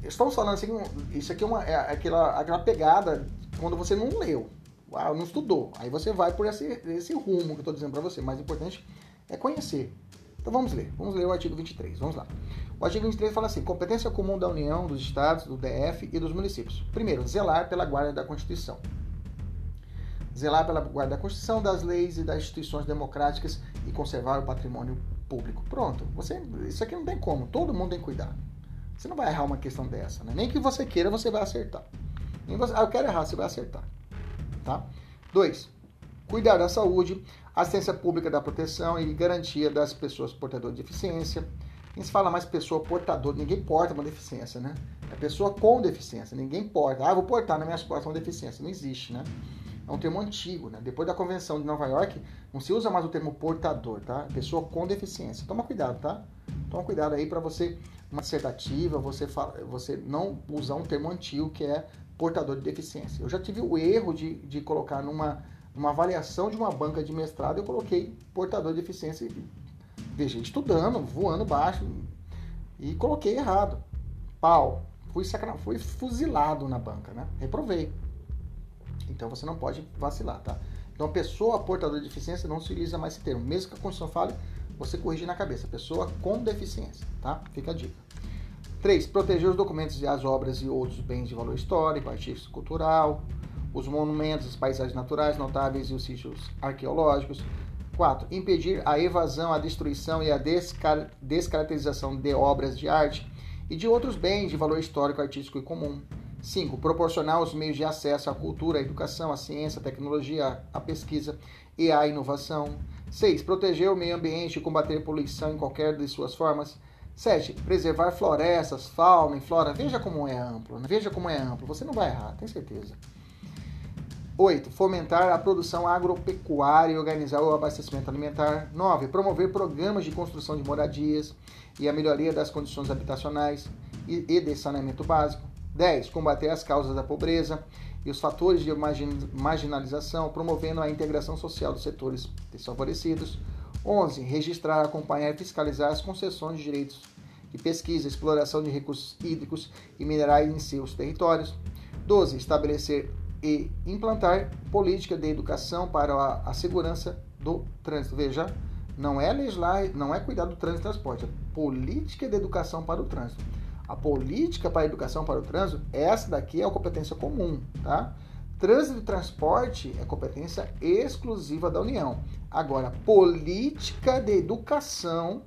Estamos falando assim, isso aqui é, uma, é aquela, aquela pegada quando você não leu, ah, não estudou. Aí você vai por esse, esse rumo que eu estou dizendo para você. Mais importante é conhecer. Então vamos ler. Vamos ler o artigo 23. Vamos lá. O artigo 23 fala assim: competência comum da União, dos Estados, do DF e dos municípios. Primeiro, zelar pela guarda da Constituição. Zelar pela guarda da Constituição, das leis e das instituições democráticas e conservar o patrimônio público. Pronto. Você, isso aqui não tem como. Todo mundo tem que cuidar. Você não vai errar uma questão dessa, né? Nem que você queira, você vai acertar. Nem você, ah, eu quero errar, você vai acertar. Tá? Dois, cuidar da saúde, assistência pública da proteção e garantia das pessoas portadoras de deficiência. A gente fala mais pessoa portadora, ninguém porta uma deficiência, né? É pessoa com deficiência, ninguém porta. Ah, vou portar nas minhas costas uma deficiência. Não existe, né? É um termo antigo, né? Depois da Convenção de Nova York, não se usa mais o termo portador, tá? Pessoa com deficiência. Toma cuidado, tá? Toma cuidado aí para você, uma dissertativa, você, fala, você não usar um termo antigo que é portador de deficiência. Eu já tive o erro de, de colocar numa uma avaliação de uma banca de mestrado, eu coloquei portador de deficiência, veja, estudando, voando baixo, e coloquei errado. Pau. Fui, sacra... fui fuzilado na banca, né? Reprovei. Então você não pode vacilar, tá? Então, pessoa portadora de deficiência não se utiliza mais esse termo. Mesmo que a Constituição fale, você corrige na cabeça. Pessoa com deficiência, tá? Fica a dica. 3. Proteger os documentos e as obras e outros bens de valor histórico, artístico, cultural os monumentos, as paisagens naturais notáveis e os sítios arqueológicos. 4. Impedir a evasão, a destruição e a descar descaracterização de obras de arte e de outros bens de valor histórico, artístico e comum. 5. Proporcionar os meios de acesso à cultura, à educação, à ciência, à tecnologia, à pesquisa e à inovação. 6. Proteger o meio ambiente e combater a poluição em qualquer de suas formas. 7. Preservar florestas, fauna e flora. Veja como é amplo. Né? Veja como é amplo. Você não vai errar, tem certeza. 8. Fomentar a produção agropecuária e organizar o abastecimento alimentar. 9. Promover programas de construção de moradias e a melhoria das condições habitacionais e de saneamento básico. 10. Combater as causas da pobreza e os fatores de marginalização, promovendo a integração social dos setores desfavorecidos. 11. Registrar, acompanhar e fiscalizar as concessões de direitos de pesquisa, exploração de recursos hídricos e minerais em seus territórios. 12. Estabelecer e implantar política de educação para a, segurança do trânsito. Veja, não é legislar, não é cuidar do trânsito e transporte, é política de educação para o trânsito. A política para a educação para o trânsito, essa daqui é a competência comum, tá? Trânsito e transporte é competência exclusiva da União. Agora, política de educação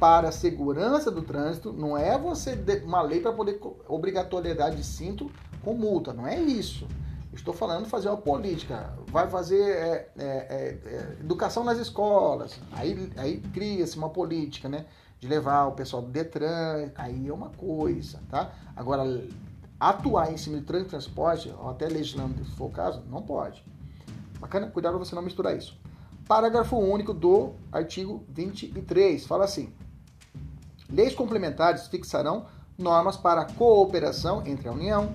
para a segurança do trânsito não é você uma lei para poder obrigatoriedade de cinto com multa, não é isso. estou falando fazer uma política, vai fazer é, é, é, é educação nas escolas, aí, aí cria-se uma política, né? De levar o pessoal do Detran, aí é uma coisa, tá? Agora, atuar em cima de transporte, ou até legislando se for o caso, não pode. Bacana? Cuidado para você não misturar isso. Parágrafo único do artigo 23 fala assim: Leis complementares fixarão normas para a cooperação entre a União,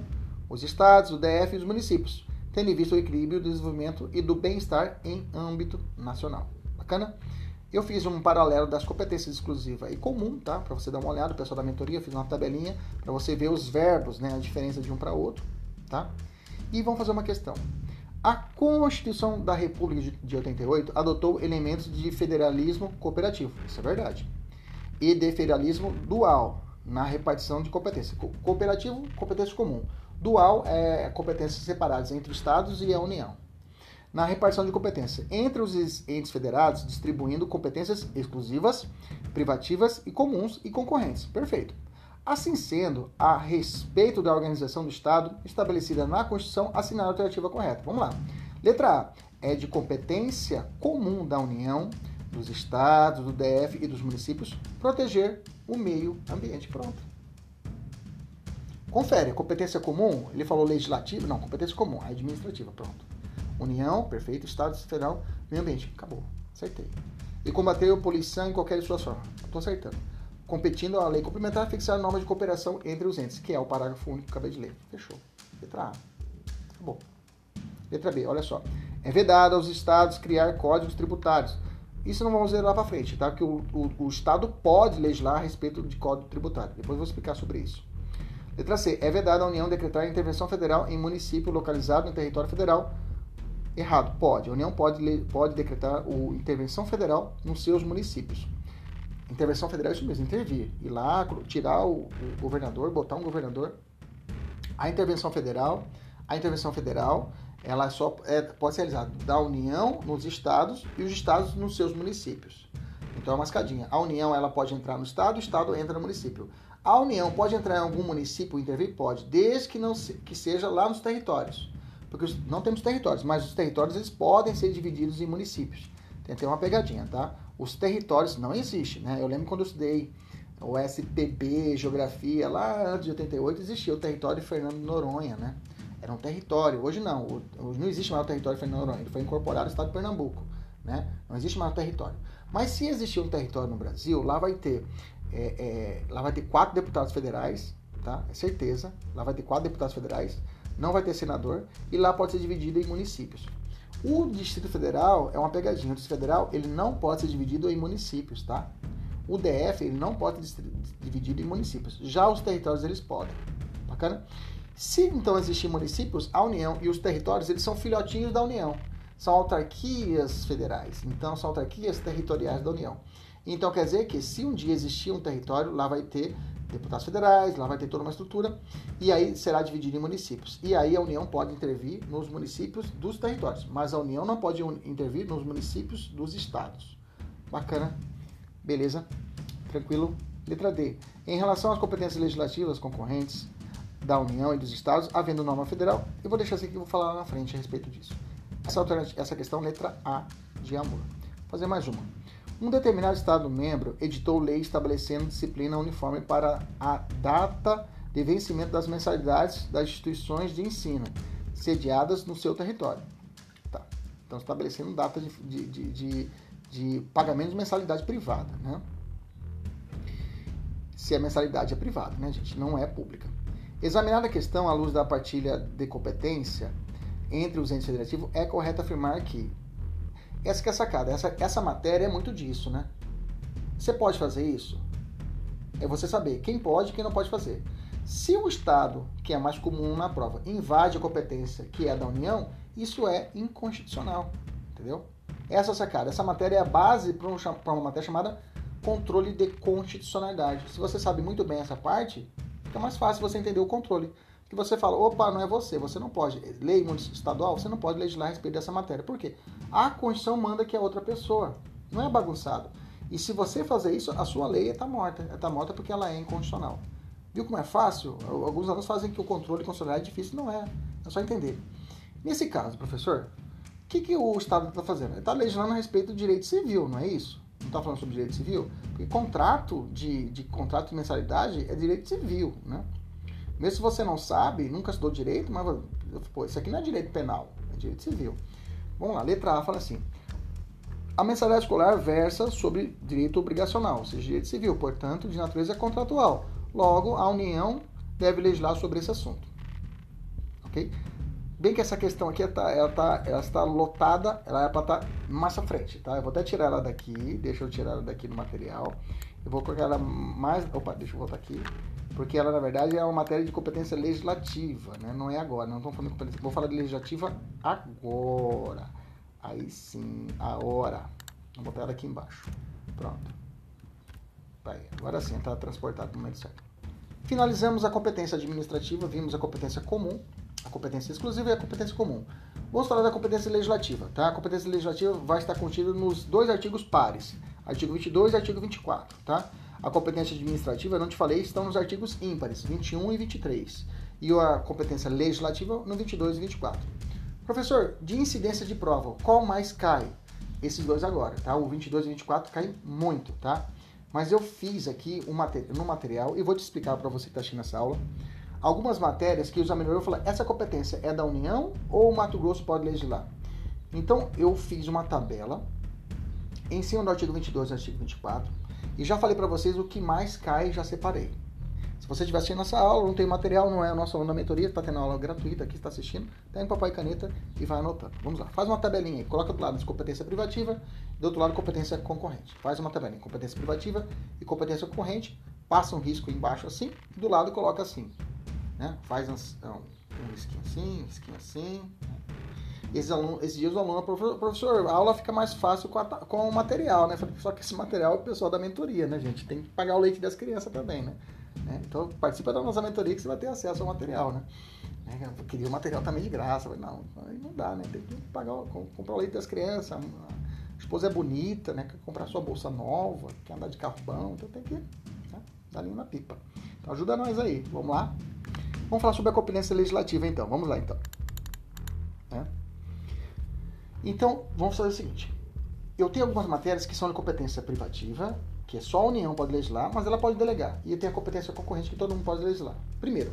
os estados, o DF e os municípios, tendo em vista o equilíbrio do desenvolvimento e do bem-estar em âmbito nacional. Bacana? Eu fiz um paralelo das competências exclusivas e comum, tá? Para você dar uma olhada, o pessoal da mentoria, fiz uma tabelinha para você ver os verbos, né? A diferença de um para outro, tá? E vamos fazer uma questão. A Constituição da República de 88 adotou elementos de federalismo cooperativo, isso é verdade, e de federalismo dual na repartição de competência. Cooperativo, competência comum. Dual é competências separadas entre os estados e a União. Na repartição de competência entre os entes federados, distribuindo competências exclusivas, privativas e comuns e concorrentes. Perfeito. Assim sendo, a respeito da organização do Estado estabelecida na Constituição, assinar a alternativa correta. Vamos lá. Letra A é de competência comum da União, dos estados, do DF e dos municípios proteger o meio ambiente. Pronto. Confere, competência comum, ele falou legislativa, não, competência comum, administrativa, pronto. União, perfeito, Estado Federal, meio ambiente, acabou, acertei. E combater a poluição em qualquer de suas formas, estou acertando. Competindo a lei complementar, fixar normas de cooperação entre os entes, que é o parágrafo único que acabei de ler. Fechou. Letra A. Acabou. Letra B, olha só. É vedado aos estados criar códigos tributários. Isso não vamos ver lá para frente, tá? Porque o, o, o estado pode legislar a respeito de código tributário. Depois vou explicar sobre isso. Letra C. É vedado a União decretar intervenção federal em município localizado no território federal. Errado. Pode. A União pode, pode decretar o intervenção federal nos seus municípios. Intervenção federal é isso mesmo, intervir. Ir lá, tirar o, o governador, botar um governador. A intervenção federal, a intervenção federal, ela só é, pode ser realizada da União nos estados e os estados nos seus municípios. Então é uma escadinha. A União ela pode entrar no estado, o estado entra no município. A União pode entrar em algum município e intervir? Pode, desde que, não se, que seja lá nos territórios. Porque não temos territórios, mas os territórios eles podem ser divididos em municípios. Tem uma pegadinha, tá? Os territórios não existem, né? Eu lembro quando eu estudei o SPB, Geografia, lá antes de 88, existia o território de Fernando Noronha, né? Era um território. Hoje não. Hoje não existe mais o território de Fernando Noronha. Ele foi incorporado ao estado de Pernambuco, né? Não existe mais o território. Mas se existir um território no Brasil, lá vai ter é, é, lá vai ter quatro deputados federais, tá? É certeza. Lá vai ter quatro deputados federais. Não vai ter senador. E lá pode ser dividido em municípios. O Distrito Federal é uma pegadinha. O Distrito Federal ele não pode ser dividido em municípios, tá? O DF ele não pode ser dividido em municípios. Já os territórios eles podem. Bacana? Se então existir municípios, a União e os territórios eles são filhotinhos da União. São autarquias federais. Então são autarquias territoriais da União. Então quer dizer que se um dia existir um território, lá vai ter deputados federais, lá vai ter toda uma estrutura, e aí será dividido em municípios. E aí a União pode intervir nos municípios dos territórios, mas a União não pode intervir nos municípios dos estados. Bacana? Beleza? Tranquilo? Letra D. Em relação às competências legislativas concorrentes da União e dos estados, havendo norma federal, eu vou deixar assim que eu vou falar lá na frente a respeito disso. Essa, essa questão, letra A de amor. Vou fazer mais uma. Um determinado Estado-membro editou lei estabelecendo disciplina uniforme para a data de vencimento das mensalidades das instituições de ensino sediadas no seu território. Tá. Então, estabelecendo data de, de, de, de, pagamento de mensalidade privada. Né? Se a mensalidade é privada, né, gente? Não é pública. Examinada a questão à luz da partilha de competência entre os entes federativos, é correto afirmar que essa que é a sacada. Essa, essa matéria é muito disso, né? Você pode fazer isso? É você saber quem pode e quem não pode fazer. Se o Estado, que é mais comum na prova, invade a competência que é da União, isso é inconstitucional. Entendeu? Essa sacada. Essa matéria é a base para uma matéria chamada controle de constitucionalidade. Se você sabe muito bem essa parte, fica mais fácil você entender o controle você fala, opa, não é você, você não pode. Lei estadual, você não pode legislar a respeito dessa matéria. Por quê? A Constituição manda que é outra pessoa. Não é bagunçado. E se você fazer isso, a sua lei está morta. Está morta porque ela é inconstitucional. Viu como é fácil? Alguns alunos fazem que o controle constitucional é difícil. Não é. É só entender. Nesse caso, professor, o que, que o Estado está fazendo? Ele está legislando a respeito do direito civil, não é isso? Não está falando sobre direito civil? Porque contrato de, de contrato de mensalidade é direito civil, né? Mesmo se você não sabe, nunca estudou direito, mas pô, isso aqui não é direito penal, é direito civil. Vamos lá, letra A fala assim: a mensalidade escolar versa sobre direito obrigacional, ou seja, direito civil, portanto, de natureza contratual. Logo, a União deve legislar sobre esse assunto. Ok? Bem que essa questão aqui tá, ela, tá, ela está lotada, ela é para estar tá mais à frente, tá? Eu vou até tirar ela daqui, deixa eu tirar ela daqui do material. Eu vou colocar ela mais. Opa, deixa eu voltar aqui. Porque ela, na verdade, é uma matéria de competência legislativa, né? Não é agora, não estamos falando de competência. Vou falar de legislativa agora. Aí sim, a hora. Vou botar ela aqui embaixo. Pronto. Aí, agora sim, está transportado no momento certo. Finalizamos a competência administrativa, vimos a competência comum, a competência exclusiva e a competência comum. Vamos falar da competência legislativa, tá? A competência legislativa vai estar contida nos dois artigos pares, artigo 22 e artigo 24, tá? A competência administrativa, não te falei, estão nos artigos ímpares, 21 e 23. E a competência legislativa no 22 e 24. Professor, de incidência de prova, qual mais cai? Esses dois agora, tá? O 22 e 24 caem muito, tá? Mas eu fiz aqui um no material e vou te explicar para você que está assistindo essa aula algumas matérias que os melhorou falou essa competência é da União ou o Mato Grosso pode legislar? Então eu fiz uma tabela em cima do artigo 22 e artigo 24 e já falei para vocês o que mais cai já separei. Se você estiver assistindo essa aula, não tem material, não é o nosso aluno da mentoria, está tendo aula gratuita aqui, está assistindo, tá papai caneta e vai anotando. Vamos lá, faz uma tabelinha aí, coloca do lado competência privativa e do outro lado competência concorrente. Faz uma tabelinha, competência privativa e competência concorrente, passa um risco embaixo assim, do lado coloca assim. Né? Faz um, um risquinho assim, um risquinho assim. Né? Esses, alunos, esses dias o aluno, professor, a aula fica mais fácil com, a, com o material, né? Só que esse material é o pessoal da mentoria, né, gente? Tem que pagar o leite das crianças também, né? Né? Então participa da nossa mentoria que você vai ter acesso ao material, né? né? Eu queria o material também de graça, mas não, não dá, né? Tem que pagar, comprar o leite das crianças. A esposa é bonita, né? Quer comprar sua bolsa nova, quer andar de carro bom, então tem que né? dar linha na pipa. Então ajuda nós aí, vamos lá. Vamos falar sobre a competência legislativa então, vamos lá então. Então, vamos fazer o seguinte. Eu tenho algumas matérias que são de competência privativa, que é só a União pode legislar, mas ela pode delegar. E tem a competência concorrente que todo mundo pode legislar. Primeiro,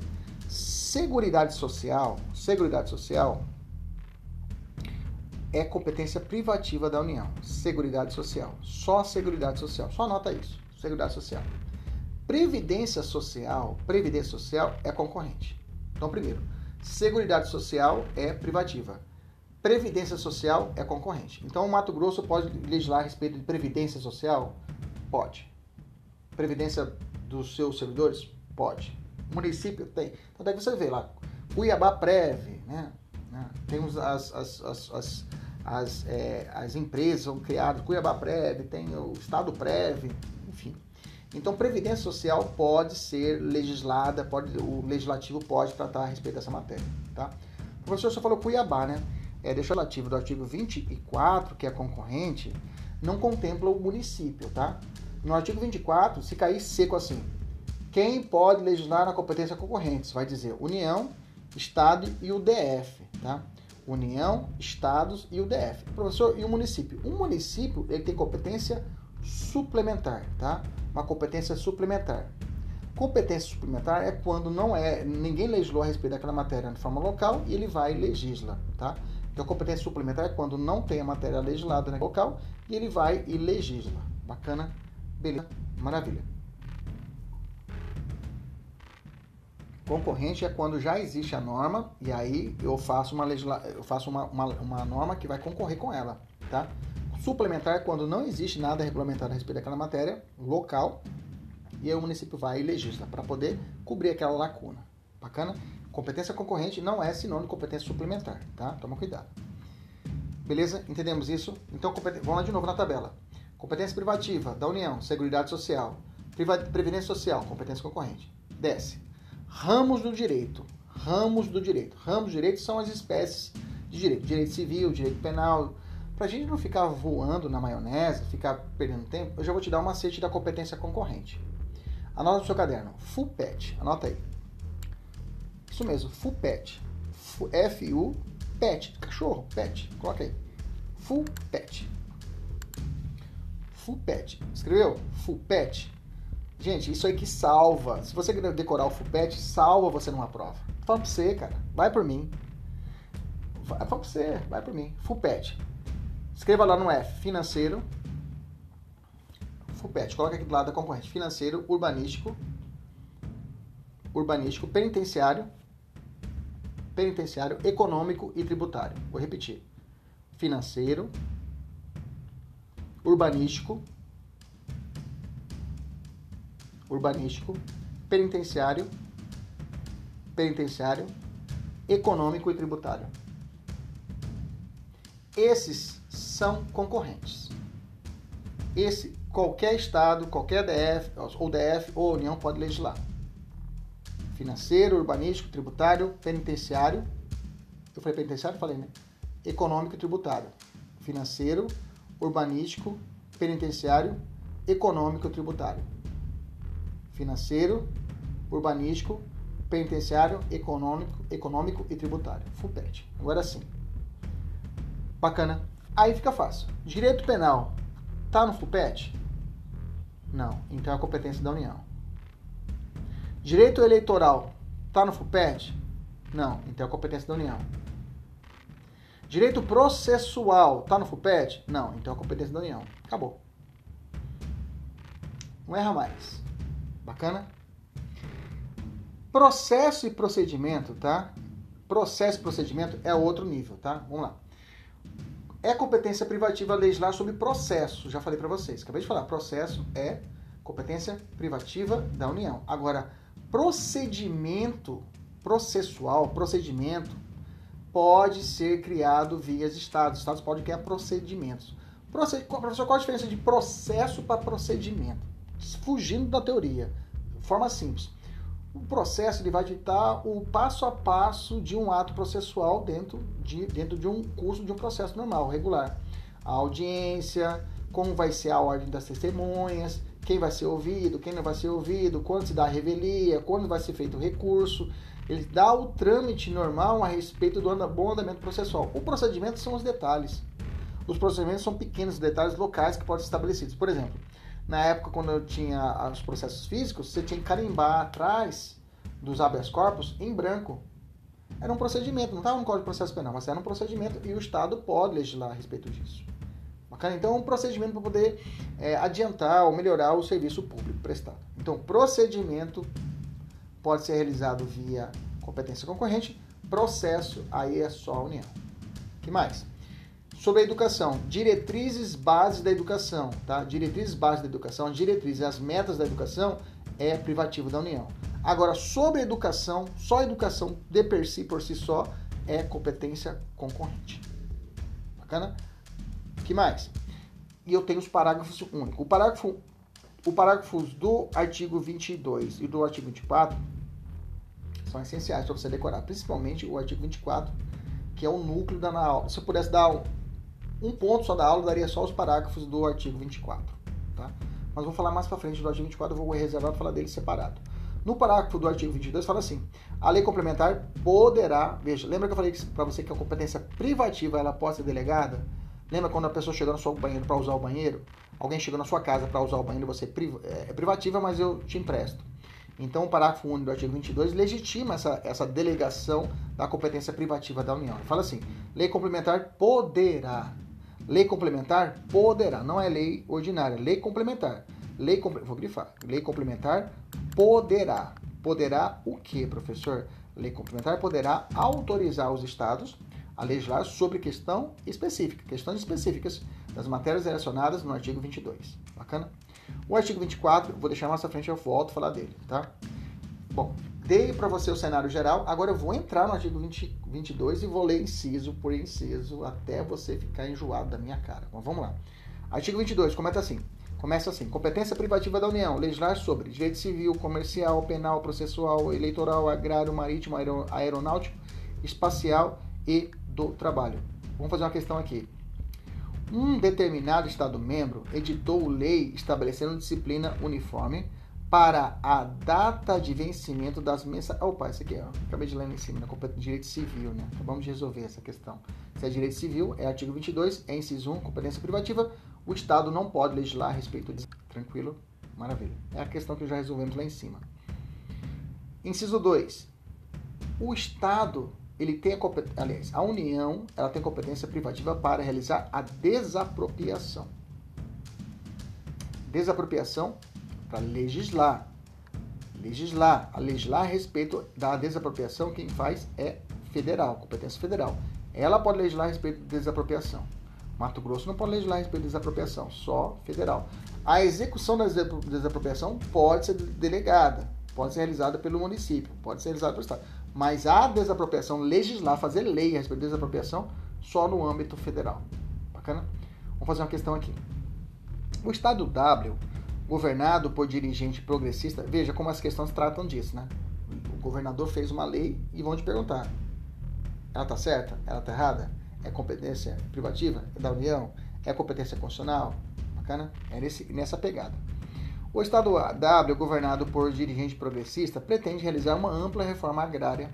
Seguridade Social, Seguridade Social é competência privativa da União. Seguridade Social, só a Seguridade Social, só anota isso. Seguridade Social. Previdência Social, Previdência Social é concorrente. Então, primeiro, Seguridade Social é privativa. Previdência Social é concorrente. Então, o Mato Grosso pode legislar a respeito de Previdência Social? Pode. Previdência dos seus servidores? Pode. município tem. Então daí você vê lá, Cuiabá Preve, né? né? Temos as, as, as, as, as, é, as empresas são criadas, Cuiabá Preve, tem o Estado Preve, enfim. Então, previdência social pode ser legislada, pode, o legislativo pode tratar a respeito dessa matéria, tá? O professor só falou Cuiabá, né? É, relativo do artigo 24, que é concorrente, não contempla o município, tá? No artigo 24, se cair seco assim, quem pode legislar na competência concorrente? Vai dizer União, Estado e o DF, tá? União, Estados e o DF. Professor, e o município? O município ele tem competência suplementar, tá? Uma competência suplementar. Competência suplementar é quando não é ninguém legislou a respeito daquela matéria de forma local e ele vai e legisla, tá? Então, competência suplementar é quando não tem a matéria legislada no local e ele vai e legisla. Bacana? Beleza, maravilha. Concorrente é quando já existe a norma e aí eu faço uma, legisla... eu faço uma, uma, uma norma que vai concorrer com ela, tá? Suplementar é quando não existe nada regulamentado a respeito daquela matéria local e aí o município vai e legisla para poder cobrir aquela lacuna. Bacana? Competência concorrente não é sinônimo de competência suplementar, tá? Toma cuidado. Beleza? Entendemos isso? Então, vamos lá de novo na tabela. Competência privativa da União, Seguridade Social. Previdência Social, competência concorrente. Desce. Ramos do direito. Ramos do direito. Ramos do direito são as espécies de direito. Direito civil, direito penal. Para a gente não ficar voando na maionese, ficar perdendo tempo, eu já vou te dar uma macete da competência concorrente. Anota no seu caderno. FUPET. Anota aí. Isso mesmo, FUPET. F-U-P-E-T. pet, cachorro, pet, coloca aí. Full pet. Full pet. Escreveu? Full pet. Gente, isso aí que salva. Se você decorar o full pet, salva você numa prova. Fala pra você, cara. Vai por mim. Vai pra você, vai por mim. Full pet. Escreva lá no F, financeiro. Full pet. Coloca aqui do lado da concorrente. Financeiro, urbanístico. Urbanístico, penitenciário. Penitenciário, econômico e tributário. Vou repetir. Financeiro, urbanístico, urbanístico, penitenciário, penitenciário, econômico e tributário. Esses são concorrentes. Esse qualquer estado, qualquer DF, ou DF ou União pode legislar. Financeiro, urbanístico, tributário, penitenciário. Eu falei penitenciário? Falei, né? Econômico e tributário. Financeiro, urbanístico, penitenciário, econômico e tributário. Financeiro, urbanístico, penitenciário, econômico, econômico e tributário. FUPET. Agora sim. Bacana. Aí fica fácil. Direito penal tá no FUPET? Não. Então é a competência da União. Direito eleitoral tá no FUPET? Não. Então é competência da União. Direito processual tá no FUPET? Não. Então é competência da União. Acabou. Não erra mais. Bacana? Processo e procedimento, tá? Processo e procedimento é outro nível, tá? Vamos lá. É competência privativa legislar sobre processo. Já falei para vocês. Acabei de falar. Processo é competência privativa da União. Agora, procedimento processual, procedimento, pode ser criado via Estados. Estados podem criar procedimentos. Professor, qual a diferença de processo para procedimento? Fugindo da teoria, forma simples o processo ele vai ditar o passo a passo de um ato processual dentro de, dentro de um curso de um processo normal, regular. A audiência, como vai ser a ordem das testemunhas, quem vai ser ouvido, quem não vai ser ouvido, quando se dá a revelia, quando vai ser feito o recurso. Ele dá o trâmite normal a respeito do bom andamento processual. O procedimento são os detalhes. Os procedimentos são pequenos detalhes locais que podem ser estabelecidos. Por exemplo, na época, quando eu tinha os processos físicos, você tinha que carimbar atrás dos habeas corpus em branco. Era um procedimento, não estava no Código de Processo Penal, mas era um procedimento e o Estado pode legislar a respeito disso. Bacana? Então, é um procedimento para poder é, adiantar ou melhorar o serviço público prestado. Então, procedimento pode ser realizado via competência concorrente, processo, aí é só a União. que mais? Sobre a educação, diretrizes bases da educação, tá? Diretrizes bases da educação, as diretrizes as metas da educação é privativo da União. Agora, sobre a educação, só a educação de per si, por si só, é competência concorrente. Bacana? Que mais? E eu tenho os parágrafos únicos. O parágrafo, o parágrafos do artigo 22 e do artigo 24 são essenciais para você decorar, principalmente o artigo 24, que é o núcleo da aula. Se eu pudesse dar um ponto só da aula daria só os parágrafos do artigo 24, tá? Mas vou falar mais para frente do artigo 24, eu vou reservar para falar dele separado. No parágrafo do artigo 22 fala assim: a lei complementar poderá, veja, lembra que eu falei para você que a competência privativa ela pode ser delegada? Lembra quando a pessoa chegou no seu banheiro para usar o banheiro? Alguém chegou na sua casa para usar o banheiro, você é, é privativa, mas eu te empresto. Então, o parágrafo único do artigo 22 legitima essa, essa delegação da competência privativa da União. Ele fala assim: lei complementar poderá Lei complementar poderá, não é lei ordinária, lei complementar. Lei vou grifar. Lei complementar poderá. Poderá o que, professor? Lei complementar poderá autorizar os estados a legislar sobre questão específica, questões específicas das matérias relacionadas no artigo 22. Bacana? O artigo 24, vou deixar mais à frente, eu volto a falar dele, tá? Bom, Dei para você o cenário geral, agora eu vou entrar no artigo 20, 22 e vou ler inciso por inciso até você ficar enjoado da minha cara. Mas vamos lá. Artigo 22, começa assim. Começa assim: competência privativa da União, legislar sobre direito civil, comercial, penal, processual, eleitoral, agrário, marítimo, aeronáutico, espacial e do trabalho. Vamos fazer uma questão aqui. Um determinado Estado-membro editou lei estabelecendo disciplina uniforme para a data de vencimento das mensalidades. Opa, esse aqui, ó. Acabei de ler em cima, né? Direito civil, né? Acabamos de resolver essa questão. Se é direito civil, é artigo 22, é inciso 1, competência privativa. O Estado não pode legislar a respeito disso. Tranquilo? Maravilha. É a questão que já resolvemos lá em cima. Inciso 2. O Estado, ele tem a competência, aliás, a União, ela tem competência privativa para realizar a desapropriação. Desapropriação para legislar. Legislar. A legislar a respeito da desapropriação, quem faz é federal, competência federal. Ela pode legislar a respeito de desapropriação. Mato Grosso não pode legislar a respeito de desapropriação, só federal. A execução da desapropriação pode ser delegada, pode ser realizada pelo município, pode ser realizada pelo Estado. Mas a desapropriação, legislar, fazer lei a respeito de desapropriação, só no âmbito federal. Bacana? Vamos fazer uma questão aqui. O Estado W governado por dirigente progressista, veja como as questões tratam disso, né? O governador fez uma lei e vão te perguntar: ela tá certa? Ela tá errada? É competência privativa? É da União? É competência constitucional? Bacana? É nesse, nessa pegada. O Estado W, governado por dirigente progressista, pretende realizar uma ampla reforma agrária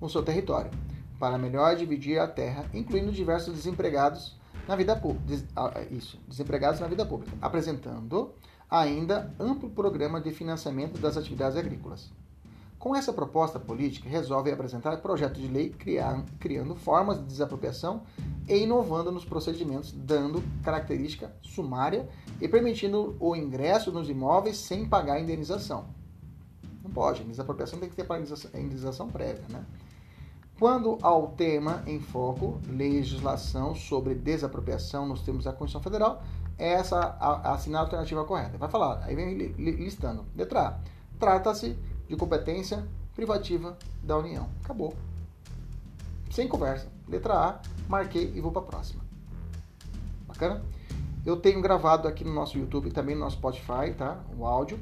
no seu território, para melhor dividir a terra, incluindo diversos desempregados na vida pública, isso, desempregados na vida pública, apresentando ainda amplo programa de financiamento das atividades agrícolas. Com essa proposta política, resolve apresentar projeto de lei criar, criando formas de desapropriação e inovando nos procedimentos, dando característica sumária e permitindo o ingresso nos imóveis sem pagar indenização. Não pode, a desapropriação tem que ter indenização prévia, né? Quando ao tema em foco, legislação sobre desapropriação nos termos da Constituição Federal, essa a, a assinar a alternativa correta. Vai falar, aí vem listando. Letra A. Trata-se de competência privativa da União. Acabou. Sem conversa. Letra A, marquei e vou para a próxima. Bacana? Eu tenho gravado aqui no nosso YouTube e também no nosso Spotify, tá? O áudio,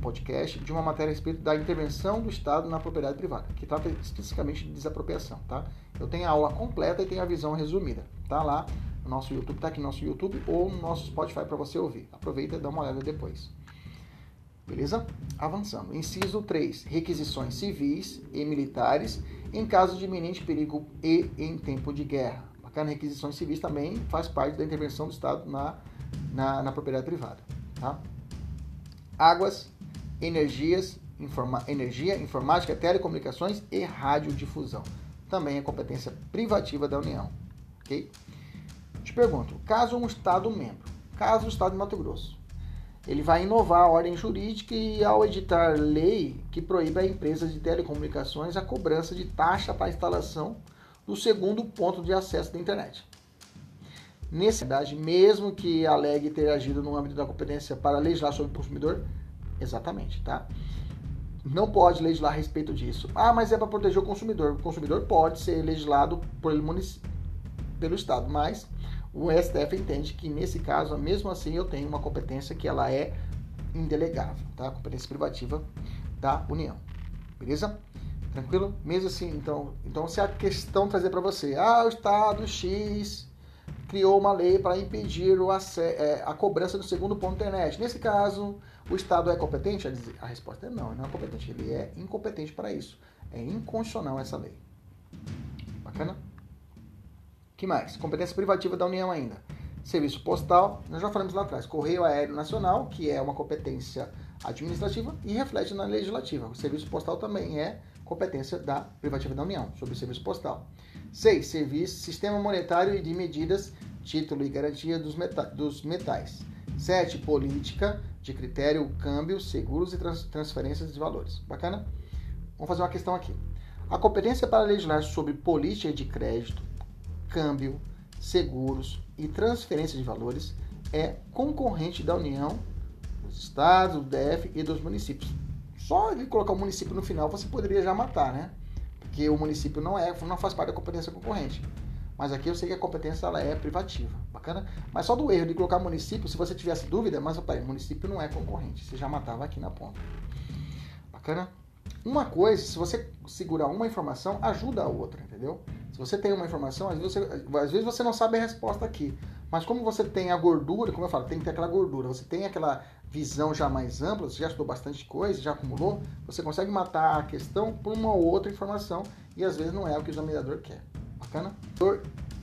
podcast, de uma matéria a respeito da intervenção do Estado na propriedade privada, que trata especificamente de desapropriação, tá? Eu tenho a aula completa e tenho a visão resumida. Tá lá no nosso YouTube, tá aqui no nosso YouTube ou no nosso Spotify para você ouvir. Aproveita e dá uma olhada depois. Beleza? Avançando. Inciso 3. Requisições civis e militares em caso de iminente perigo e em tempo de guerra. Bacana, requisições civis também faz parte da intervenção do Estado na, na, na propriedade privada. Tá? Águas, energias, informa, energia, informática, telecomunicações e radiodifusão. Também é competência privativa da União. Ok? Te pergunto, caso um Estado membro, caso o Estado de Mato Grosso, ele vai inovar a ordem jurídica e ao editar lei que proíbe a empresas de telecomunicações a cobrança de taxa para a instalação do segundo ponto de acesso da internet. Nesse verdade, mesmo que alegue ter agido no âmbito da competência para legislar sobre o consumidor, exatamente, tá? Não pode legislar a respeito disso. Ah, mas é para proteger o consumidor. O consumidor pode ser legislado por pelo Estado, mas o STF entende que nesse caso, mesmo assim, eu tenho uma competência que ela é indelegável, tá? Competência privativa da União. Beleza? Tranquilo? Mesmo assim, então, então se a questão trazer para você, ah, o Estado X criou uma lei para impedir o é, a cobrança do segundo ponto da internet. Nesse caso, o Estado é competente? A resposta é não, não é competente. Ele é incompetente para isso. É inconstitucional essa lei. Bacana? Que mais? Competência privativa da União ainda. Serviço postal, nós já falamos lá atrás. Correio Aéreo Nacional, que é uma competência administrativa e reflete na legislativa. O serviço postal também é competência da privativa da União, sobre o serviço postal. 6. Serviço, sistema monetário e de medidas, título e garantia dos, meta, dos metais. 7. Política de critério, câmbio, seguros e trans, transferências de valores. Bacana? Vamos fazer uma questão aqui. A competência para legislar sobre política de crédito, câmbio, seguros e transferência de valores é concorrente da União, dos estados, do DF e dos municípios. Só ele colocar o município no final você poderia já matar, né? Porque o município não é, não faz parte da competência concorrente. Mas aqui eu sei que a competência ela é privativa. Bacana? Mas só do erro de colocar município, se você tivesse dúvida, mas opa, município não é concorrente. Você já matava aqui na ponta. Bacana? Uma coisa, se você segurar uma informação, ajuda a outra, entendeu? Se você tem uma informação, às vezes, você, às vezes você não sabe a resposta aqui. Mas como você tem a gordura, como eu falo, tem que ter aquela gordura, você tem aquela visão já mais ampla, você já estudou bastante coisa, já acumulou, você consegue matar a questão por uma ou outra informação e às vezes não é o que o examinador quer. Bacana?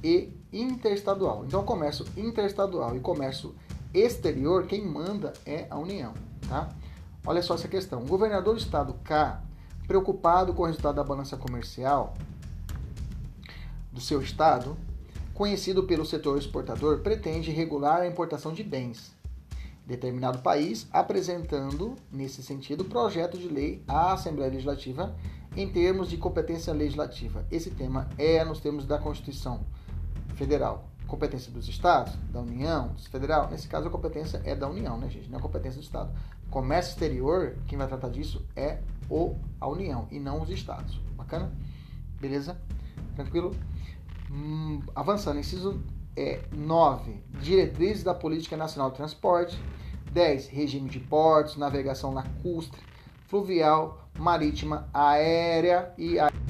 E interestadual. Então, comércio interestadual e comércio exterior, quem manda é a União, tá? Olha só essa questão. O governador do estado K, preocupado com o resultado da balança comercial do seu estado, conhecido pelo setor exportador, pretende regular a importação de bens determinado país, apresentando, nesse sentido, projeto de lei à Assembleia Legislativa em termos de competência legislativa. Esse tema é nos termos da Constituição Federal. Competência dos estados, da União, federal. Nesse caso, a competência é da União, né, gente? Não é competência do estado. Comércio exterior, quem vai tratar disso é o, a União e não os estados. Bacana? Beleza? Tranquilo? Hum, avançando, inciso é, 9. Diretrizes da Política Nacional de Transporte. 10. Regime de portos, navegação lacustre, fluvial, marítima, aérea e aérea.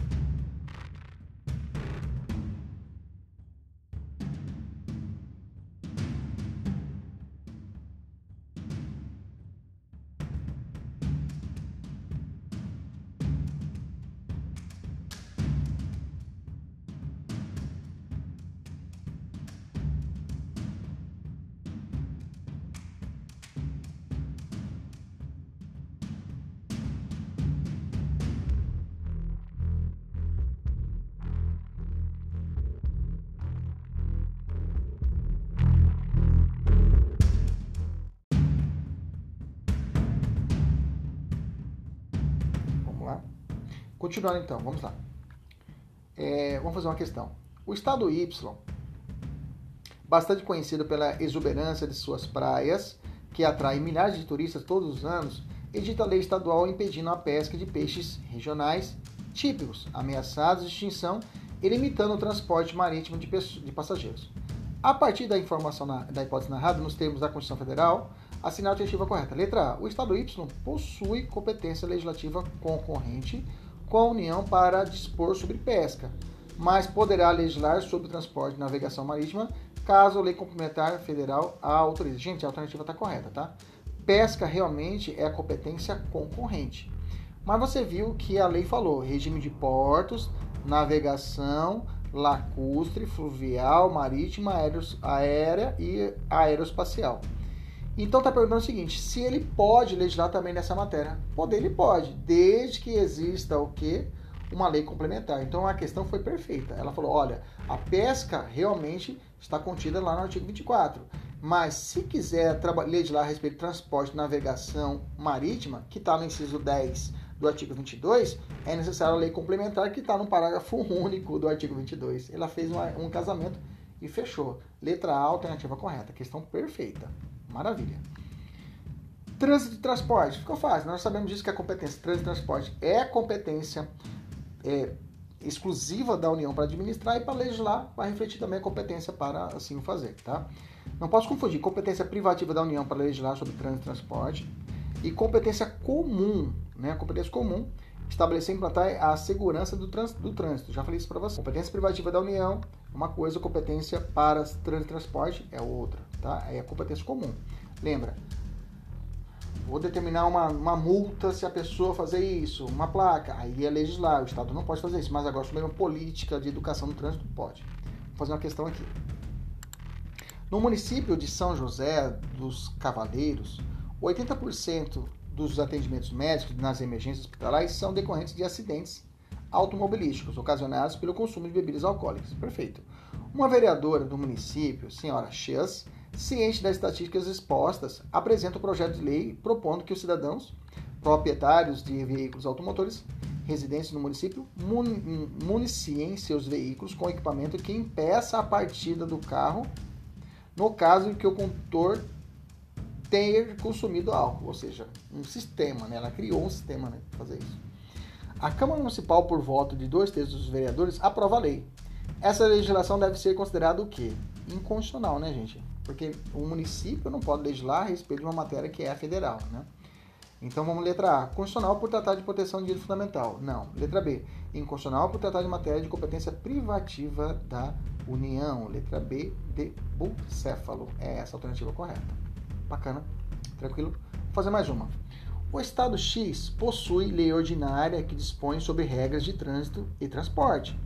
Continuando então, vamos lá. É, vamos fazer uma questão. O estado Y, bastante conhecido pela exuberância de suas praias, que atrai milhares de turistas todos os anos, edita lei estadual impedindo a pesca de peixes regionais típicos, ameaçados de extinção e limitando o transporte marítimo de, de passageiros. A partir da informação na, da hipótese narrada nos termos da Constituição Federal, assinale a alternativa correta. Letra A. O Estado Y possui competência legislativa concorrente com a União para dispor sobre pesca, mas poderá legislar sobre transporte e navegação marítima caso a lei complementar federal a autorize. Gente, a alternativa está correta, tá? Pesca realmente é a competência concorrente. Mas você viu que a lei falou regime de portos, navegação, lacustre, fluvial, marítima, aérea e aeroespacial. Então está perguntando o seguinte: se ele pode legislar também nessa matéria? Poder ele pode, desde que exista o que? Uma lei complementar. Então a questão foi perfeita. Ela falou: olha, a pesca realmente está contida lá no artigo 24. Mas se quiser legislar a respeito de transporte e navegação marítima, que está no inciso 10 do artigo 22, é necessária a lei complementar que está no parágrafo único do artigo 22. Ela fez uma, um casamento e fechou. Letra A, alternativa correta. Questão perfeita. Maravilha. Trânsito e transporte. Ficou fácil. Nós sabemos disso que a competência trânsito e transporte é competência é, exclusiva da União para administrar e para legislar, vai refletir também a competência para assim o fazer, tá? Não posso confundir competência privativa da União para legislar sobre trânsito e transporte e competência comum, né? Competência comum estabelecer e implantar a segurança do trânsito, do trânsito. Já falei isso para você. Competência privativa da União, uma coisa, competência para trânsito e transporte é outra, tá? É a competência comum. Lembra? Vou determinar uma, uma multa se a pessoa fazer isso, uma placa, aí é legislar, o Estado não pode fazer isso, mas agora sobre uma política de educação no trânsito pode. Vou fazer uma questão aqui. No município de São José dos Cavaleiros, 80% dos atendimentos médicos nas emergências hospitalares são decorrentes de acidentes automobilísticos ocasionados pelo consumo de bebidas alcoólicas. Perfeito. Uma vereadora do município, senhora Chess, ciente das estatísticas expostas, apresenta o projeto de lei propondo que os cidadãos proprietários de veículos automotores residentes no município municiem seus veículos com equipamento que impeça a partida do carro no caso em que o condutor ter consumido álcool, ou seja, um sistema, né? Ela criou um sistema né, para fazer isso. A Câmara Municipal, por voto de dois terços dos vereadores, aprova a lei. Essa legislação deve ser considerada o quê? Inconstitucional, né, gente? Porque o município não pode legislar a respeito de uma matéria que é federal, né? Então vamos letra A. Constitucional por tratar de proteção de direito fundamental. Não. Letra B. Inconstitucional por tratar de matéria de competência privativa da União. Letra B de bucéfalo. É essa a alternativa correta. Bacana. Tranquilo? Vou fazer mais uma. O Estado X possui lei ordinária que dispõe sobre regras de trânsito e transporte.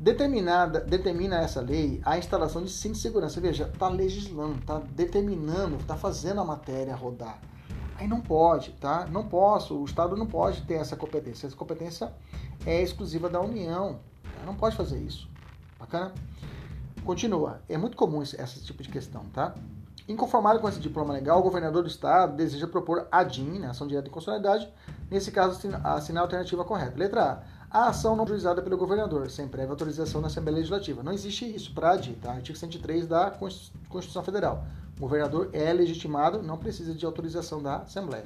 Determinada, determina essa lei a instalação de cinto de segurança. Veja, está legislando, está determinando, está fazendo a matéria rodar. Aí não pode, tá? Não posso, o Estado não pode ter essa competência. Essa competência é exclusiva da União. Tá? Não pode fazer isso. Bacana? Continua. É muito comum esse, esse tipo de questão, tá? Inconformado com esse diploma legal, o governador do estado deseja propor a DIN, né, ação direta de constitucionalidade, nesse caso assinar a alternativa correta. Letra A. A ação não juizada pelo governador, sem prévia autorização da Assembleia Legislativa. Não existe isso para a DIN, tá? Artigo 103 da Constituição Federal. O governador é legitimado, não precisa de autorização da Assembleia.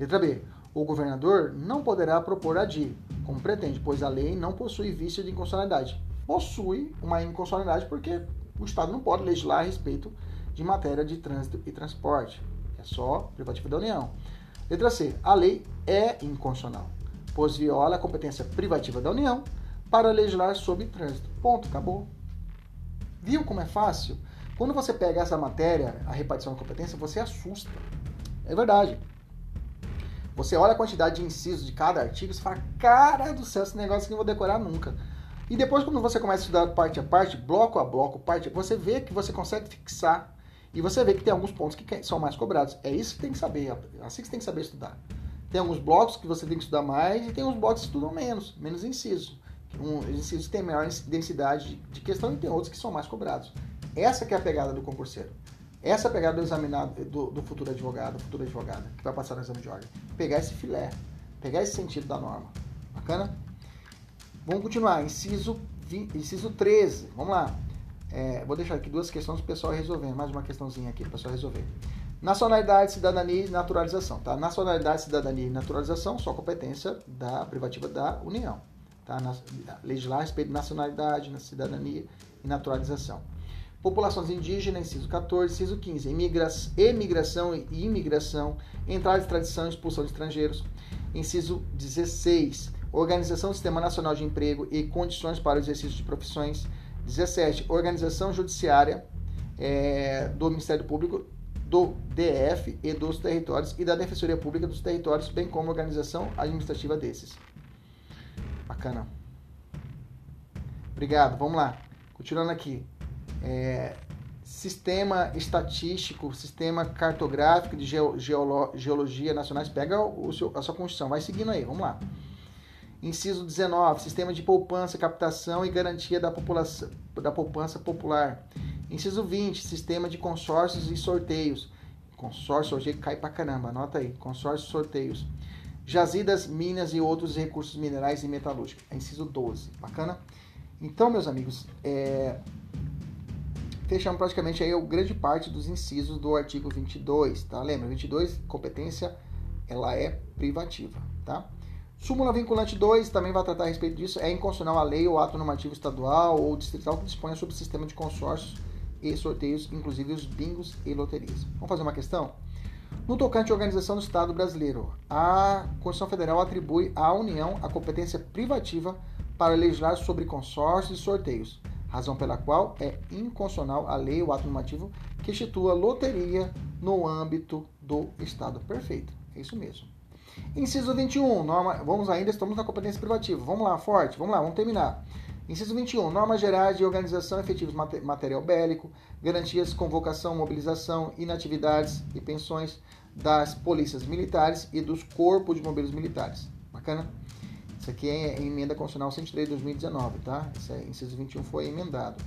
Letra B. O governador não poderá propor a DIN, como pretende, pois a lei não possui vício de inconstitucionalidade. Possui uma inconstitucionalidade porque o Estado não pode legislar a respeito de matéria de trânsito e transporte. É só privativa da União. Letra C. A lei é inconstitucional, pois viola a competência privativa da União para legislar sobre trânsito. Ponto, acabou. Viu como é fácil? Quando você pega essa matéria, a repartição da competência, você assusta. É verdade. Você olha a quantidade de incisos de cada artigo e fala, cara do céu, esse negócio que eu não vou decorar nunca. E depois, quando você começa a estudar parte a parte, bloco a bloco, parte, você vê que você consegue fixar e você vê que tem alguns pontos que são mais cobrados. É isso que tem que saber, é assim que você tem que saber estudar. Tem alguns blocos que você tem que estudar mais e tem uns blocos que estudam menos, menos inciso. Um, os incisos têm maior densidade de questão e tem outros que são mais cobrados. Essa que é a pegada do concurseiro. Essa é a pegada do examinado, do, do futuro advogado, futuro advogada, que vai passar no exame de ordem. Pegar esse filé, pegar esse sentido da norma. Bacana? Vamos continuar. Inciso, 20, inciso 13. Vamos lá. É, vou deixar aqui duas questões para o pessoal resolver. Mais uma questãozinha aqui para o pessoal resolver. Nacionalidade, cidadania e naturalização. Tá? Nacionalidade, cidadania e naturalização, só competência da privativa da União. Tá? legislar a respeito de nacionalidade, cidadania e naturalização. Populações indígenas, inciso 14, inciso 15. emigração e imigração, entrada de tradição e expulsão de estrangeiros. Inciso 16. Organização do Sistema Nacional de Emprego e condições para o exercício de profissões. 17. Organização judiciária é, do Ministério Público, do DF e dos territórios e da Defensoria Pública dos territórios, bem como organização administrativa desses. Bacana. Obrigado. Vamos lá. Continuando aqui. É, sistema estatístico, sistema cartográfico de geolo, geologia nacionais. Pega o seu, a sua Constituição. Vai seguindo aí. Vamos lá. Inciso 19, sistema de poupança, captação e garantia da, população, da poupança popular. Inciso 20, sistema de consórcios e sorteios. Consórcio hoje cai pra caramba, anota aí. Consórcios e sorteios. Jazidas, minas e outros recursos minerais e metalúrgicos. É inciso 12. Bacana? Então, meus amigos, é... fechamos praticamente aí a grande parte dos incisos do artigo 22, tá? Lembra, 22, competência, ela é privativa, tá? Súmula vinculante 2 também vai tratar a respeito disso. É inconstitucional a lei ou ato normativo estadual ou distrital que disponha sobre o sistema de consórcios e sorteios, inclusive os bingos e loterias. Vamos fazer uma questão? No tocante à organização do Estado brasileiro, a Constituição Federal atribui à União a competência privativa para legislar sobre consórcios e sorteios, razão pela qual é inconstitucional a lei ou ato normativo que institua loteria no âmbito do Estado. Perfeito, é isso mesmo. Inciso 21, norma, vamos ainda, estamos na competência privativa. Vamos lá, forte, vamos lá, vamos terminar. Inciso 21, normas gerais de organização efetivos material bélico, garantias, convocação, mobilização, inatividades e pensões das polícias militares e dos corpos de bombeiros militares. Bacana? Isso aqui é emenda constitucional 103 de 2019, tá? Esse é, inciso 21 foi emendado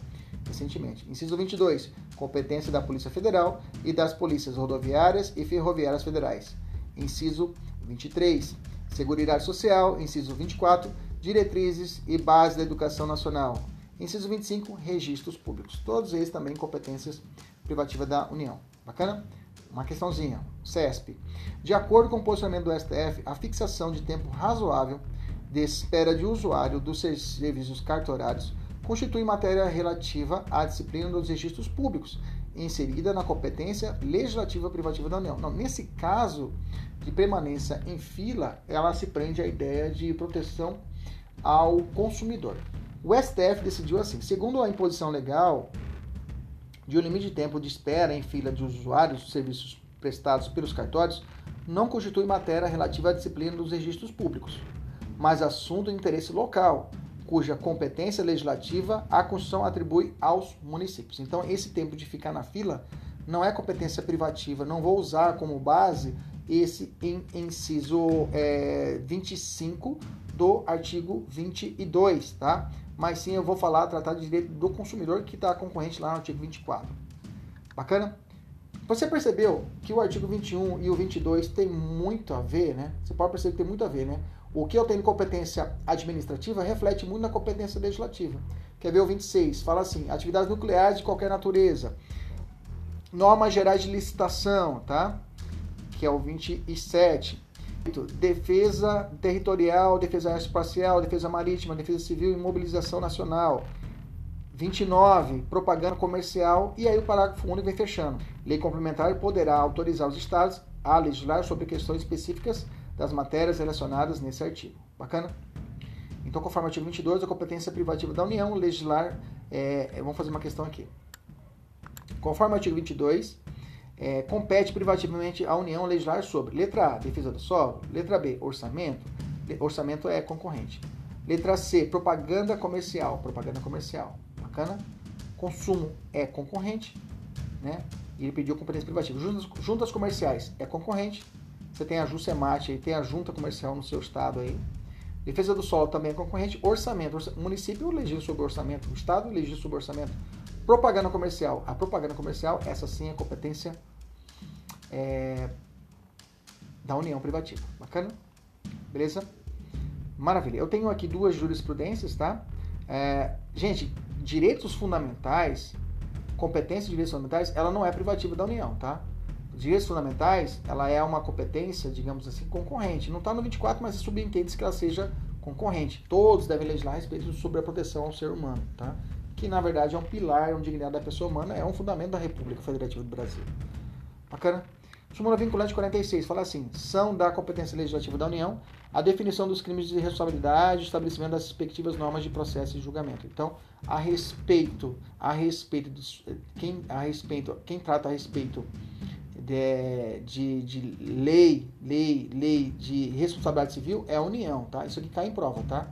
recentemente. Inciso 22, competência da Polícia Federal e das polícias rodoviárias e ferroviárias federais. Inciso 23. Seguridade Social, inciso 24. Diretrizes e bases da educação nacional. Inciso 25. Registros públicos. Todos eles também competências privativas da União. Bacana? Uma questãozinha. CESP. De acordo com o posicionamento do STF, a fixação de tempo razoável de espera de usuário dos serviços cartorários constitui matéria relativa à disciplina dos registros públicos, inserida na competência legislativa privativa da União. Não, nesse caso de permanência em fila, ela se prende à ideia de proteção ao consumidor. O STF decidiu assim: segundo a imposição legal de um limite de tempo de espera em fila de usuários dos serviços prestados pelos cartórios não constitui matéria relativa à disciplina dos registros públicos, mas assunto de interesse local, cuja competência legislativa a Constituição atribui aos municípios. Então, esse tempo de ficar na fila não é competência privativa, não vou usar como base esse inciso é, 25 do artigo 22, tá? Mas sim eu vou falar, tratar de direito do consumidor que está concorrente lá no artigo 24. Bacana? Você percebeu que o artigo 21 e o 22 tem muito a ver, né? Você pode perceber que tem muito a ver, né? O que eu tenho competência administrativa reflete muito na competência legislativa. Quer ver o 26? Fala assim: atividades nucleares de qualquer natureza. Normas gerais de licitação, tá? Que é o 27. Defesa territorial, defesa espacial, defesa marítima, defesa civil e mobilização nacional. 29, propaganda comercial, e aí o parágrafo único vem fechando. Lei complementar poderá autorizar os estados a legislar sobre questões específicas das matérias relacionadas nesse artigo. Bacana? Então, conforme o artigo 22, a competência privativa da União, legislar. É vamos fazer uma questão aqui. Conforme o artigo 22, é, compete privativamente à União legislar sobre letra A, defesa do solo, letra B, orçamento. Orçamento é concorrente. Letra C, propaganda comercial, propaganda comercial. Bacana? Consumo é concorrente, né? E ele pediu competência privativa. Juntas, juntas comerciais é concorrente. Você tem a Jusemate aí, tem a junta comercial no seu estado aí. Defesa do solo também é concorrente. Orçamento. O município legisla sobre orçamento. O estado legisla sobre orçamento. Propaganda comercial. A propaganda comercial, essa sim é competência é, da União Privativa. Bacana? Beleza? Maravilha. Eu tenho aqui duas jurisprudências, tá? É, gente, direitos fundamentais, competência de direitos fundamentais, ela não é privativa da União, tá? Direitos fundamentais, ela é uma competência, digamos assim, concorrente. Não está no 24, mas subentende que ela seja concorrente. Todos devem legislar a respeito sobre a proteção ao ser humano, tá? Que na verdade é um pilar, é um dignidade da pessoa humana, é um fundamento da República Federativa do Brasil. Bacana? Súmula vinculante 46 fala assim: são da competência legislativa da União a definição dos crimes de responsabilidade, estabelecimento das respectivas normas de processo e julgamento. Então, a respeito, a respeito dos, quem a respeito, quem trata a respeito de, de, de, lei, lei, lei de responsabilidade civil é a União, tá? Isso aqui cai em prova, tá?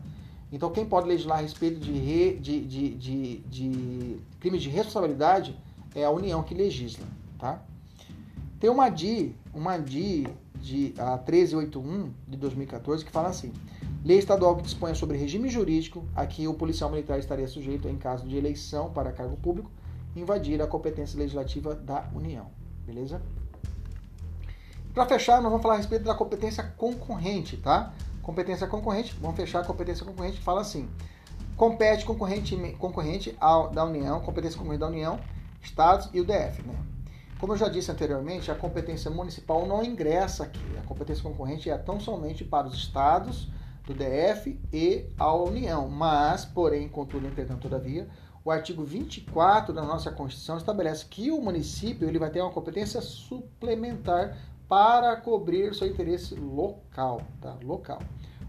Então, quem pode legislar a respeito de, re, de, de, de, de crimes de responsabilidade é a União que legisla, tá? Tem uma DI, uma DI de a 1381 de 2014 que fala assim: Lei estadual que dispõe sobre regime jurídico a que o policial militar estaria sujeito em caso de eleição para cargo público invadir a competência legislativa da União. Beleza? Para fechar, nós vamos falar a respeito da competência concorrente, tá? Competência concorrente, vamos fechar a competência concorrente, fala assim: compete concorrente, concorrente ao, da União, competência concorrente da União, Estados e o DF, né? Como eu já disse anteriormente, a competência municipal não ingressa aqui. A competência concorrente é tão somente para os estados do DF e a União. Mas, porém, contudo, entretanto, todavia, o artigo 24 da nossa Constituição estabelece que o município ele vai ter uma competência suplementar para cobrir seu interesse local, tá? Local.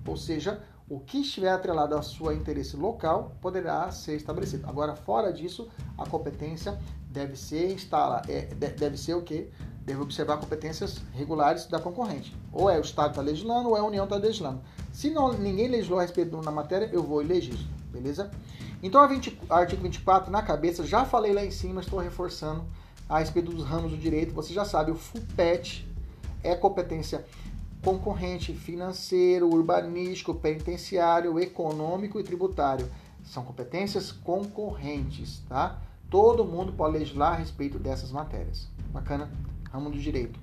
Ou seja, o que estiver atrelado ao seu interesse local poderá ser estabelecido. Agora, fora disso, a competência deve ser instala, é, deve ser o quê? Deve observar competências regulares da concorrente. Ou é o Estado está legislando, ou é a União está legislando. Se não, ninguém legislou a respeito da matéria, eu vou e legislo, beleza? Então, a 20, artigo 24 na cabeça, já falei lá em cima, estou reforçando a respeito dos ramos do direito. Você já sabe, o FUPET é competência concorrente, financeiro, urbanístico, penitenciário, econômico e tributário. São competências concorrentes, tá? Todo mundo pode legislar a respeito dessas matérias. Bacana? Ramo do direito.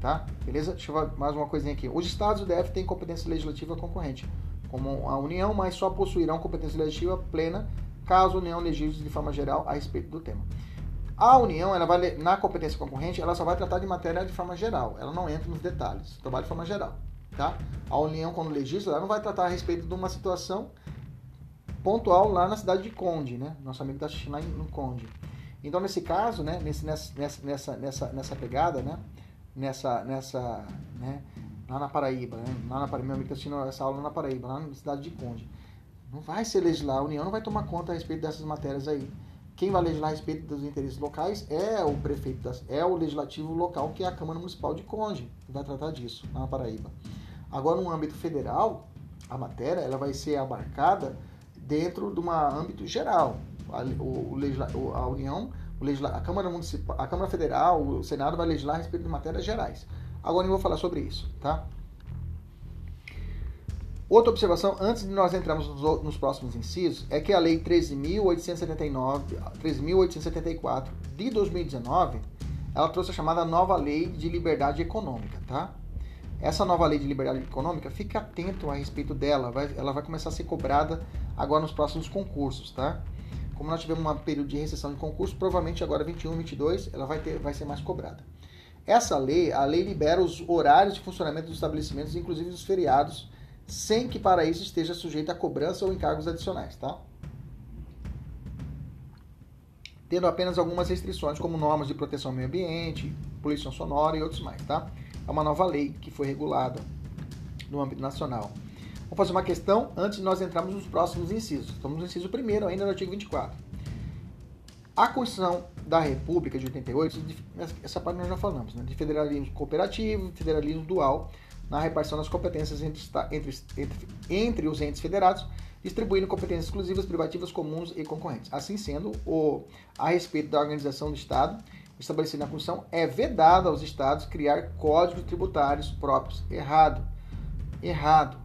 Tá? Beleza? Deixa eu ver mais uma coisinha aqui. Os estados do DF têm competência legislativa concorrente, como a União, mas só possuirão competência legislativa plena caso a União legisle de forma geral a respeito do tema. A União, ela vai na competência concorrente, ela só vai tratar de matéria de forma geral. Ela não entra nos detalhes. Trabalha de forma geral, tá? A União, quando legisla, ela não vai tratar a respeito de uma situação pontual lá na cidade de Conde, né? Nosso amigo está assistindo lá no Conde. Então, nesse caso, né, nesse, nessa, nessa, nessa, nessa pegada, né, nessa, nessa, né, lá na Paraíba, né, lá na Paraíba, meu amigo está assistindo essa aula na Paraíba, lá na cidade de Conde. Não vai ser legislar, a União não vai tomar conta a respeito dessas matérias aí. Quem vai legislar a respeito dos interesses locais é o prefeito, das, é o legislativo local, que é a Câmara Municipal de Conde, que vai tratar disso na Paraíba. Agora, no âmbito federal, a matéria ela vai ser abarcada dentro de um âmbito geral. A, o, o, a União, o a Câmara Municipal, a Câmara Federal, o Senado vai legislar a respeito de matérias gerais. Agora eu vou falar sobre isso, tá? Outra observação, antes de nós entrarmos nos, próximos incisos, é que a Lei 13.879, de 2019, ela trouxe a chamada nova Lei de Liberdade Econômica, tá? Essa nova Lei de Liberdade Econômica, fique atento a respeito dela, vai, ela vai começar a ser cobrada agora nos próximos concursos, tá? Como nós tivemos um período de recessão de concurso, provavelmente agora 21, 22, ela vai, ter, vai ser mais cobrada. Essa lei, a lei libera os horários de funcionamento dos estabelecimentos, inclusive os feriados, sem que para isso esteja sujeito a cobrança ou encargos adicionais, tá? Tendo apenas algumas restrições, como normas de proteção ao meio ambiente, poluição sonora e outros mais, tá? É uma nova lei que foi regulada no âmbito nacional. Vamos fazer uma questão antes de nós entrarmos nos próximos incisos. Estamos no inciso primeiro, ainda no artigo 24. A Constituição da República de 88, essa parte nós já falamos, né? de federalismo cooperativo, federalismo dual, na repartição das competências entre, entre, entre, entre os entes federados, distribuindo competências exclusivas, privativas, comuns e concorrentes. Assim sendo, o, a respeito da organização do Estado, estabelecida na Constituição, é vedado aos Estados criar códigos tributários próprios. Errado. Errado.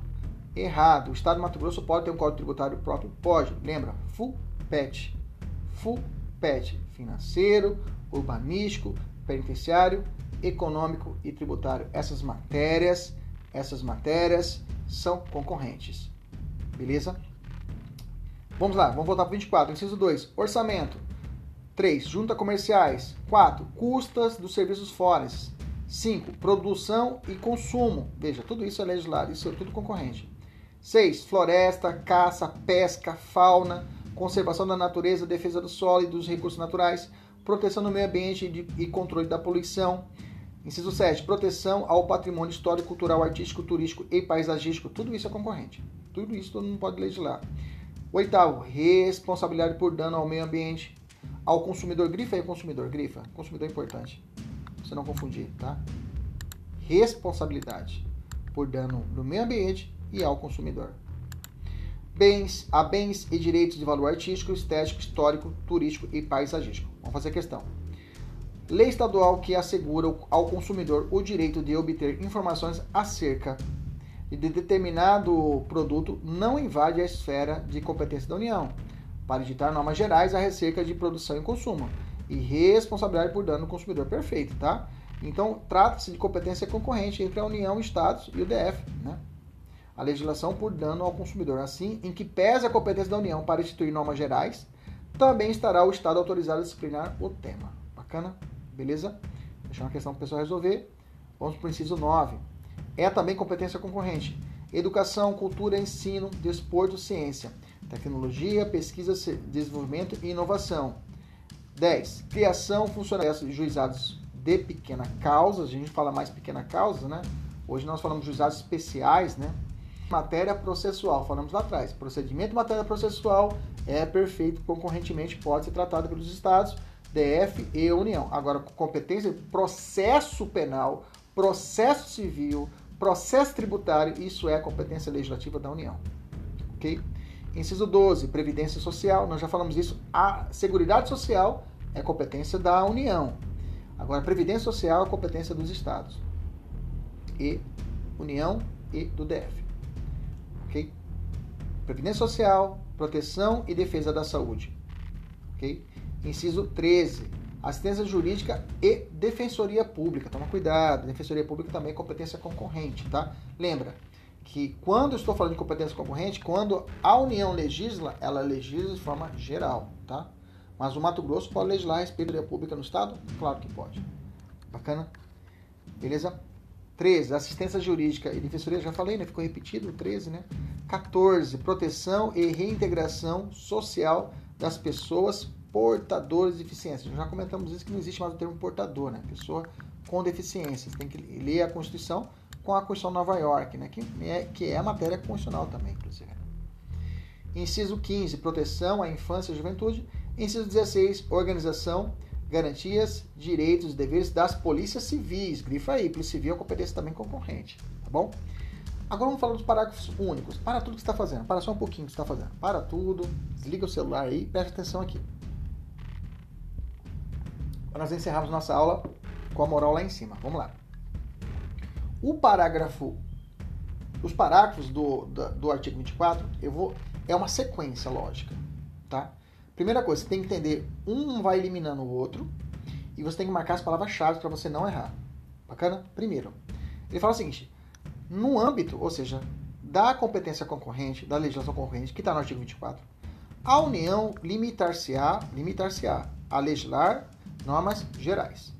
Errado. O Estado de Mato Grosso pode ter um código tributário próprio? Pode. Lembra? FUPET. FUPET. Financeiro, urbanístico, penitenciário econômico e tributário. Essas matérias, essas matérias são concorrentes. Beleza? Vamos lá, vamos voltar para o 24. Inciso 2, orçamento. 3, junta comerciais. 4, custas dos serviços forenses. 5, produção e consumo. Veja, tudo isso é legislado, isso é tudo concorrente. 6, floresta, caça, pesca, fauna, conservação da natureza, defesa do solo e dos recursos naturais, proteção do meio ambiente e controle da poluição. Inciso 7. Proteção ao patrimônio histórico, cultural, artístico, turístico e paisagístico. Tudo isso é concorrente. Tudo isso todo mundo pode legislar. Oitavo, responsabilidade por dano ao meio ambiente. Ao consumidor, grifa aí consumidor, grifa. Consumidor é importante. Pra você não confundir, tá? Responsabilidade por dano no meio ambiente e ao consumidor. Bens, a bens e direitos de valor artístico, estético, histórico, turístico e paisagístico. Vamos fazer a questão. Lei estadual que assegura ao consumidor o direito de obter informações acerca de determinado produto não invade a esfera de competência da União, para editar normas gerais acerca de produção e consumo e responsabilidade por dano do consumidor. Perfeito, tá? Então, trata-se de competência concorrente entre a União, Estados e o DF, né? A legislação por dano ao consumidor. Assim, em que pese a competência da União para instituir normas gerais, também estará o Estado autorizado a disciplinar o tema. Bacana? Beleza? Deixar uma questão para o pessoal resolver. Vamos para o inciso 9. É também competência concorrente. Educação, cultura, ensino, desporto, ciência, tecnologia, pesquisa, desenvolvimento e inovação. 10. Criação, funcionamento de juizados de pequena causa. A gente fala mais pequena causa, né? Hoje nós falamos juizados especiais, né? Matéria processual, falamos lá atrás. Procedimento matéria processual é perfeito, concorrentemente pode ser tratado pelos estados DF e União. Agora, competência, processo penal, processo civil, processo tributário, isso é competência legislativa da União. Ok? Inciso 12, Previdência Social, nós já falamos isso. A Seguridade Social é competência da União. Agora, Previdência Social é competência dos Estados. E União e do DF. Ok? Previdência Social, proteção e defesa da saúde. Ok? Inciso 13. Assistência jurídica e defensoria pública. Toma cuidado, defensoria pública também é competência concorrente, tá? Lembra que quando estou falando de competência concorrente, quando a União legisla, ela legisla de forma geral, tá? Mas o Mato Grosso pode legislar a respeito da pública no estado? Claro que pode. Bacana? Beleza? 13, assistência jurídica e defensoria, já falei, né? Ficou repetido, 13, né? 14, proteção e reintegração social das pessoas portadores de deficiência. Já comentamos isso que não existe mais o termo portador, né? Pessoa com deficiência. Você tem que ler a Constituição com a Constituição de Nova York, né? Que é, que é a matéria constitucional também, inclusive. Inciso 15. Proteção à infância e juventude Inciso 16, organização, garantias, direitos e deveres das polícias civis. Grifa aí, polícia civil é competência também concorrente, tá bom? Agora vamos falar dos parágrafos únicos. Para tudo que você está fazendo. Para só um pouquinho que você está fazendo. Para tudo. Desliga o celular aí. Preste atenção aqui. Nós encerramos nossa aula com a moral lá em cima. Vamos lá. O parágrafo, os parágrafos do, do, do artigo 24, eu vou, é uma sequência lógica, tá? Primeira coisa, você tem que entender, um vai eliminando o outro, e você tem que marcar as palavras-chave para você não errar. Bacana? Primeiro, ele fala o seguinte, no âmbito, ou seja, da competência concorrente, da legislação concorrente, que está no artigo 24, a União limitar-se-á limitar a legislar normas gerais.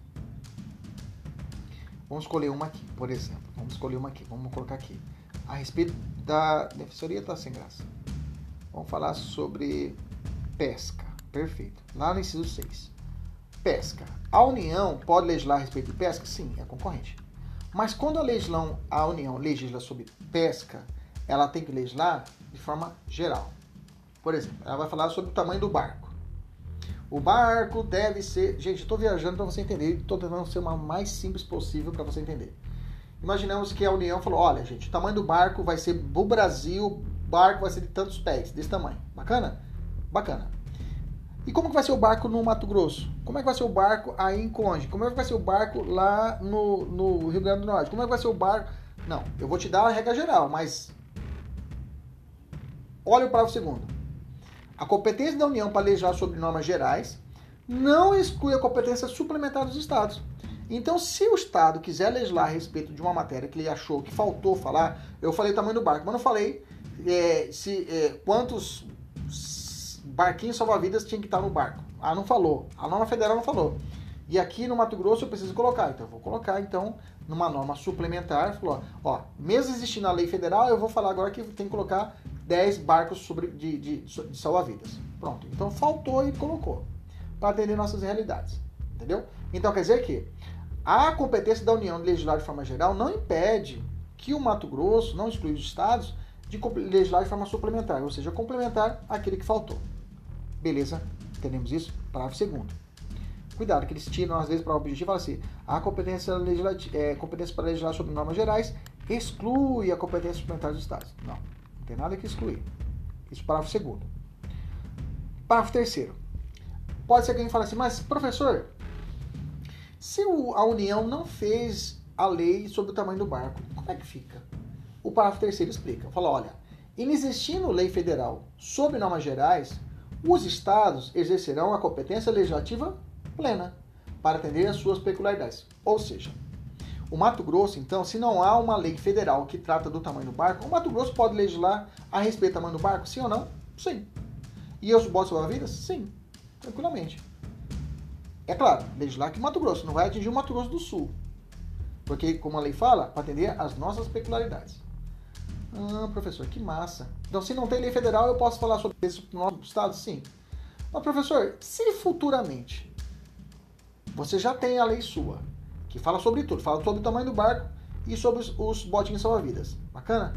Vamos escolher uma aqui, por exemplo. Vamos escolher uma aqui, vamos colocar aqui. A respeito da defensoria está sem graça. Vamos falar sobre pesca. Perfeito. Lá no inciso 6. Pesca. A União pode legislar a respeito de pesca? Sim, é concorrente. Mas quando a, legislão, a União legisla sobre pesca, ela tem que legislar de forma geral. Por exemplo, ela vai falar sobre o tamanho do barco. O barco deve ser. Gente, estou viajando para você entender. Estou tentando ser o mais simples possível para você entender. Imaginamos que a União falou: olha, gente, o tamanho do barco vai ser o Brasil, o barco vai ser de tantos pés, desse tamanho. Bacana? Bacana. E como que vai ser o barco no Mato Grosso? Como é que vai ser o barco aí em Conde? Como é que vai ser o barco lá no, no Rio Grande do Norte? Como é que vai ser o barco. Não, eu vou te dar a regra geral, mas. Olha o parágrafo segundo. A competência da União para legislar sobre normas gerais não exclui a competência suplementar dos Estados. Então, se o Estado quiser legislar a respeito de uma matéria que ele achou que faltou falar, eu falei o tamanho do barco, mas não falei é, se, é, quantos barquinhos salva-vidas tinha que estar no barco. Ah, não falou. A norma federal não falou. E aqui no Mato Grosso eu preciso colocar. Então, eu vou colocar, então, numa norma suplementar. Falou, ó, mesmo existindo a lei federal, eu vou falar agora que tem que colocar 10 barcos sobre, de, de, de salva-vidas. Pronto. Então faltou e colocou. Para atender nossas realidades. Entendeu? Então quer dizer que a competência da União de legislar de forma geral não impede que o Mato Grosso, não exclui os estados, de legislar de forma suplementar, ou seja, complementar aquele que faltou. Beleza? Entendemos isso? Parágrafo segundo. Cuidado, que eles tiram às vezes para o objetivo e falam assim: a competência, é, competência para legislar sobre normas gerais exclui a competência suplementar dos estados. Não tem nada que excluir. Isso parágrafo segundo. Parágrafo terceiro. Pode ser que alguém fale assim, mas professor, se a União não fez a lei sobre o tamanho do barco, como é que fica? O parágrafo terceiro explica. Fala, olha, inexistindo lei federal sobre normas gerais, os estados exercerão a competência legislativa plena para atender às suas peculiaridades. Ou seja, o Mato Grosso, então, se não há uma lei federal que trata do tamanho do barco, o Mato Grosso pode legislar a respeito do tamanho do barco? Sim ou não? Sim. E os botes salva-vidas? Sim. Tranquilamente. É claro, legislar que o Mato Grosso não vai atingir o Mato Grosso do Sul. Porque, como a lei fala, para atender às nossas peculiaridades. Ah, professor, que massa. Então, se não tem lei federal, eu posso falar sobre isso no nosso estado? Sim. Mas, professor, se futuramente você já tem a lei sua, que fala sobre tudo, fala sobre o tamanho do barco e sobre os, os botinhos salva-vidas. Bacana?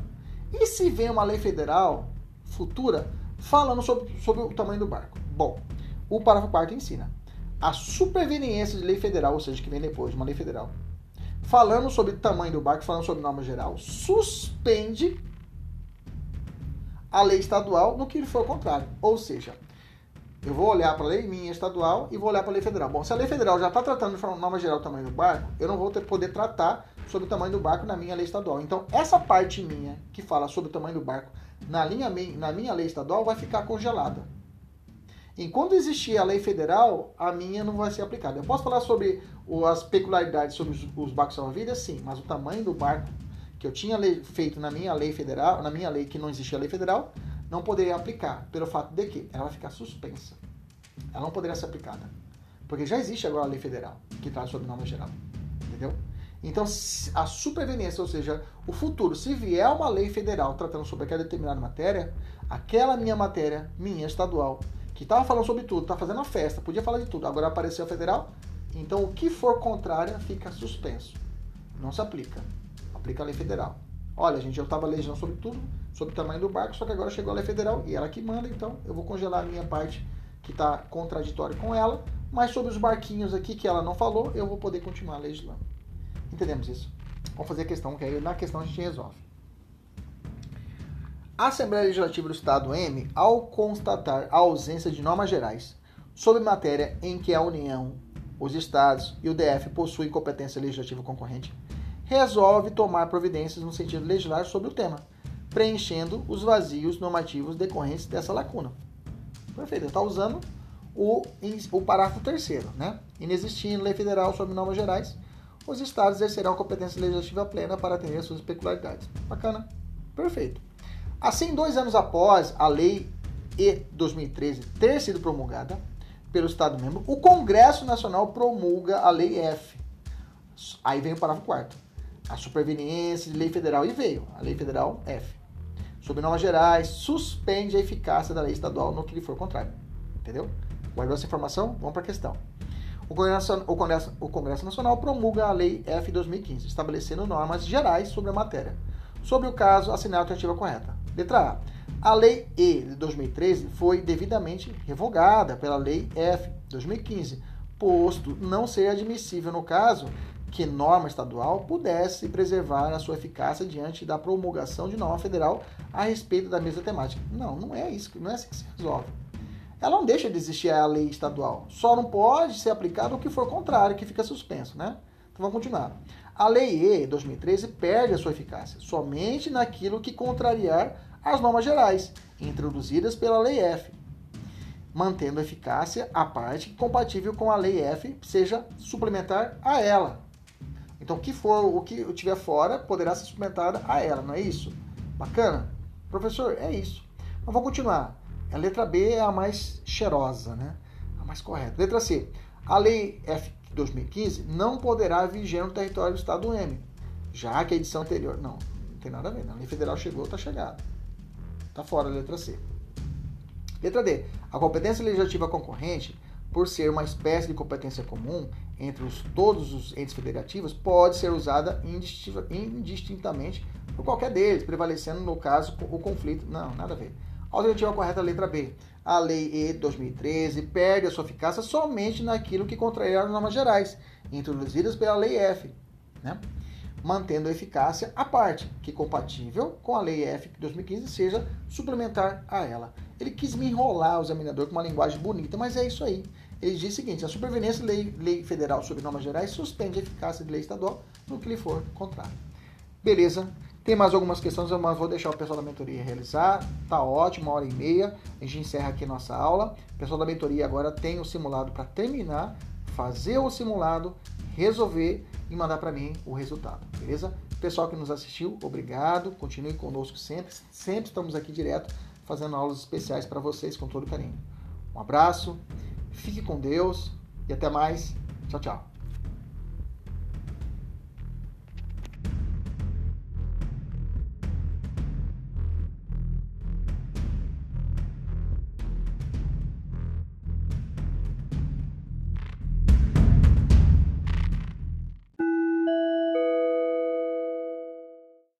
E se vem uma lei federal futura falando sobre, sobre o tamanho do barco? Bom, o parágrafo 4 ensina a superveniência de lei federal, ou seja, que vem depois de uma lei federal, falando sobre o tamanho do barco, falando sobre norma geral, suspende a lei estadual no que for contrário. Ou seja, eu vou olhar para a lei minha estadual e vou olhar para a lei federal. Bom, se a lei federal já está tratando de norma geral o tamanho do barco, eu não vou ter, poder tratar sobre o tamanho do barco na minha lei estadual. Então, essa parte minha que fala sobre o tamanho do barco na, linha, na minha lei estadual vai ficar congelada. Enquanto existir a lei federal, a minha não vai ser aplicada. Eu posso falar sobre as peculiaridades sobre os, os barcos salva-vidas, sim, mas o tamanho do barco que eu tinha feito na minha lei federal, na minha lei que não existia lei federal, não poderia aplicar, pelo fato de que ela ficar suspensa. Ela não poderia ser aplicada. Porque já existe agora a lei federal, que traz sobre norma geral. Entendeu? Então, a superveniência, ou seja, o futuro, se vier uma lei federal tratando sobre aquela determinada matéria, aquela minha matéria, minha estadual, que estava falando sobre tudo, estava fazendo a festa, podia falar de tudo, agora apareceu a federal, então o que for contrária fica suspenso. Não se aplica. Aplica a lei federal. Olha, gente, eu estava legislando sobre tudo, sobre o tamanho do barco, só que agora chegou a lei federal e ela que manda, então eu vou congelar a minha parte que está contraditório com ela, mas sobre os barquinhos aqui que ela não falou, eu vou poder continuar legislando. Entendemos isso? Vamos fazer a questão, que aí na questão a gente resolve. A Assembleia Legislativa do Estado M, ao constatar a ausência de normas gerais sobre matéria em que a União, os Estados e o DF possuem competência legislativa concorrente, resolve tomar providências no sentido de legislar sobre o tema, preenchendo os vazios normativos decorrentes dessa lacuna. Perfeito, está usando o, o parágrafo terceiro, né? Inexistindo lei federal sobre normas gerais, os estados exercerão competência legislativa plena para atender suas peculiaridades. Bacana? Perfeito. Assim, dois anos após a lei E 2013 ter sido promulgada pelo Estado membro, o Congresso Nacional promulga a lei F. Aí vem o parágrafo quarto. A superveniência de lei federal e veio a lei federal F. Sob normas gerais, suspende a eficácia da lei estadual no que lhe for contrário. Entendeu? Guardou essa informação? Vamos para a questão. O Congresso, o, Congresso, o Congresso Nacional promulga a Lei F 2015, estabelecendo normas gerais sobre a matéria. Sobre o caso, assinar a alternativa correta. Letra A. A Lei E de 2013 foi devidamente revogada pela Lei F 2015, posto não ser admissível no caso que norma estadual pudesse preservar a sua eficácia diante da promulgação de norma federal a respeito da mesma temática. Não, não é isso, não é assim que se resolve ela não deixa de existir a lei estadual. Só não pode ser aplicada o que for contrário, que fica suspenso, né? Então vamos continuar. A Lei E 2013 perde a sua eficácia somente naquilo que contrariar as normas gerais, introduzidas pela Lei F, mantendo a eficácia a parte compatível com a Lei F, seja suplementar a ela. Então, o que for, o que tiver fora, poderá ser suplementado a ela, não é isso? Bacana? Professor, é isso. Mas vamos continuar. A letra B é a mais cheirosa, né? A mais correta. Letra C. A Lei F 2015 não poderá vigiar no território do Estado M, já que a edição anterior. Não, não tem nada a ver. A lei federal chegou, está chegada. Está fora a letra C. Letra D. A competência legislativa concorrente, por ser uma espécie de competência comum entre os, todos os entes federativos, pode ser usada indistintamente por qualquer deles, prevalecendo no caso o conflito. Não, nada a ver. Alternativa correta, letra B. A Lei E 2013 perde a sua eficácia somente naquilo que contrair as normas gerais, introduzidas pela Lei F, né? mantendo a eficácia à parte, que compatível com a Lei F de 2015 seja suplementar a ela. Ele quis me enrolar o examinador com uma linguagem bonita, mas é isso aí. Ele diz o seguinte: a superveniência lei, lei federal sobre normas gerais suspende a eficácia de lei estadual no que lhe for contrário. Beleza? Tem mais algumas questões, mas vou deixar o pessoal da mentoria realizar. Tá ótimo, uma hora e meia. A gente encerra aqui nossa aula. O pessoal da mentoria agora tem o simulado para terminar, fazer o simulado, resolver e mandar para mim o resultado, beleza? Pessoal que nos assistiu, obrigado. Continue conosco sempre. Sempre estamos aqui direto fazendo aulas especiais para vocês com todo carinho. Um abraço, fique com Deus e até mais. Tchau, tchau.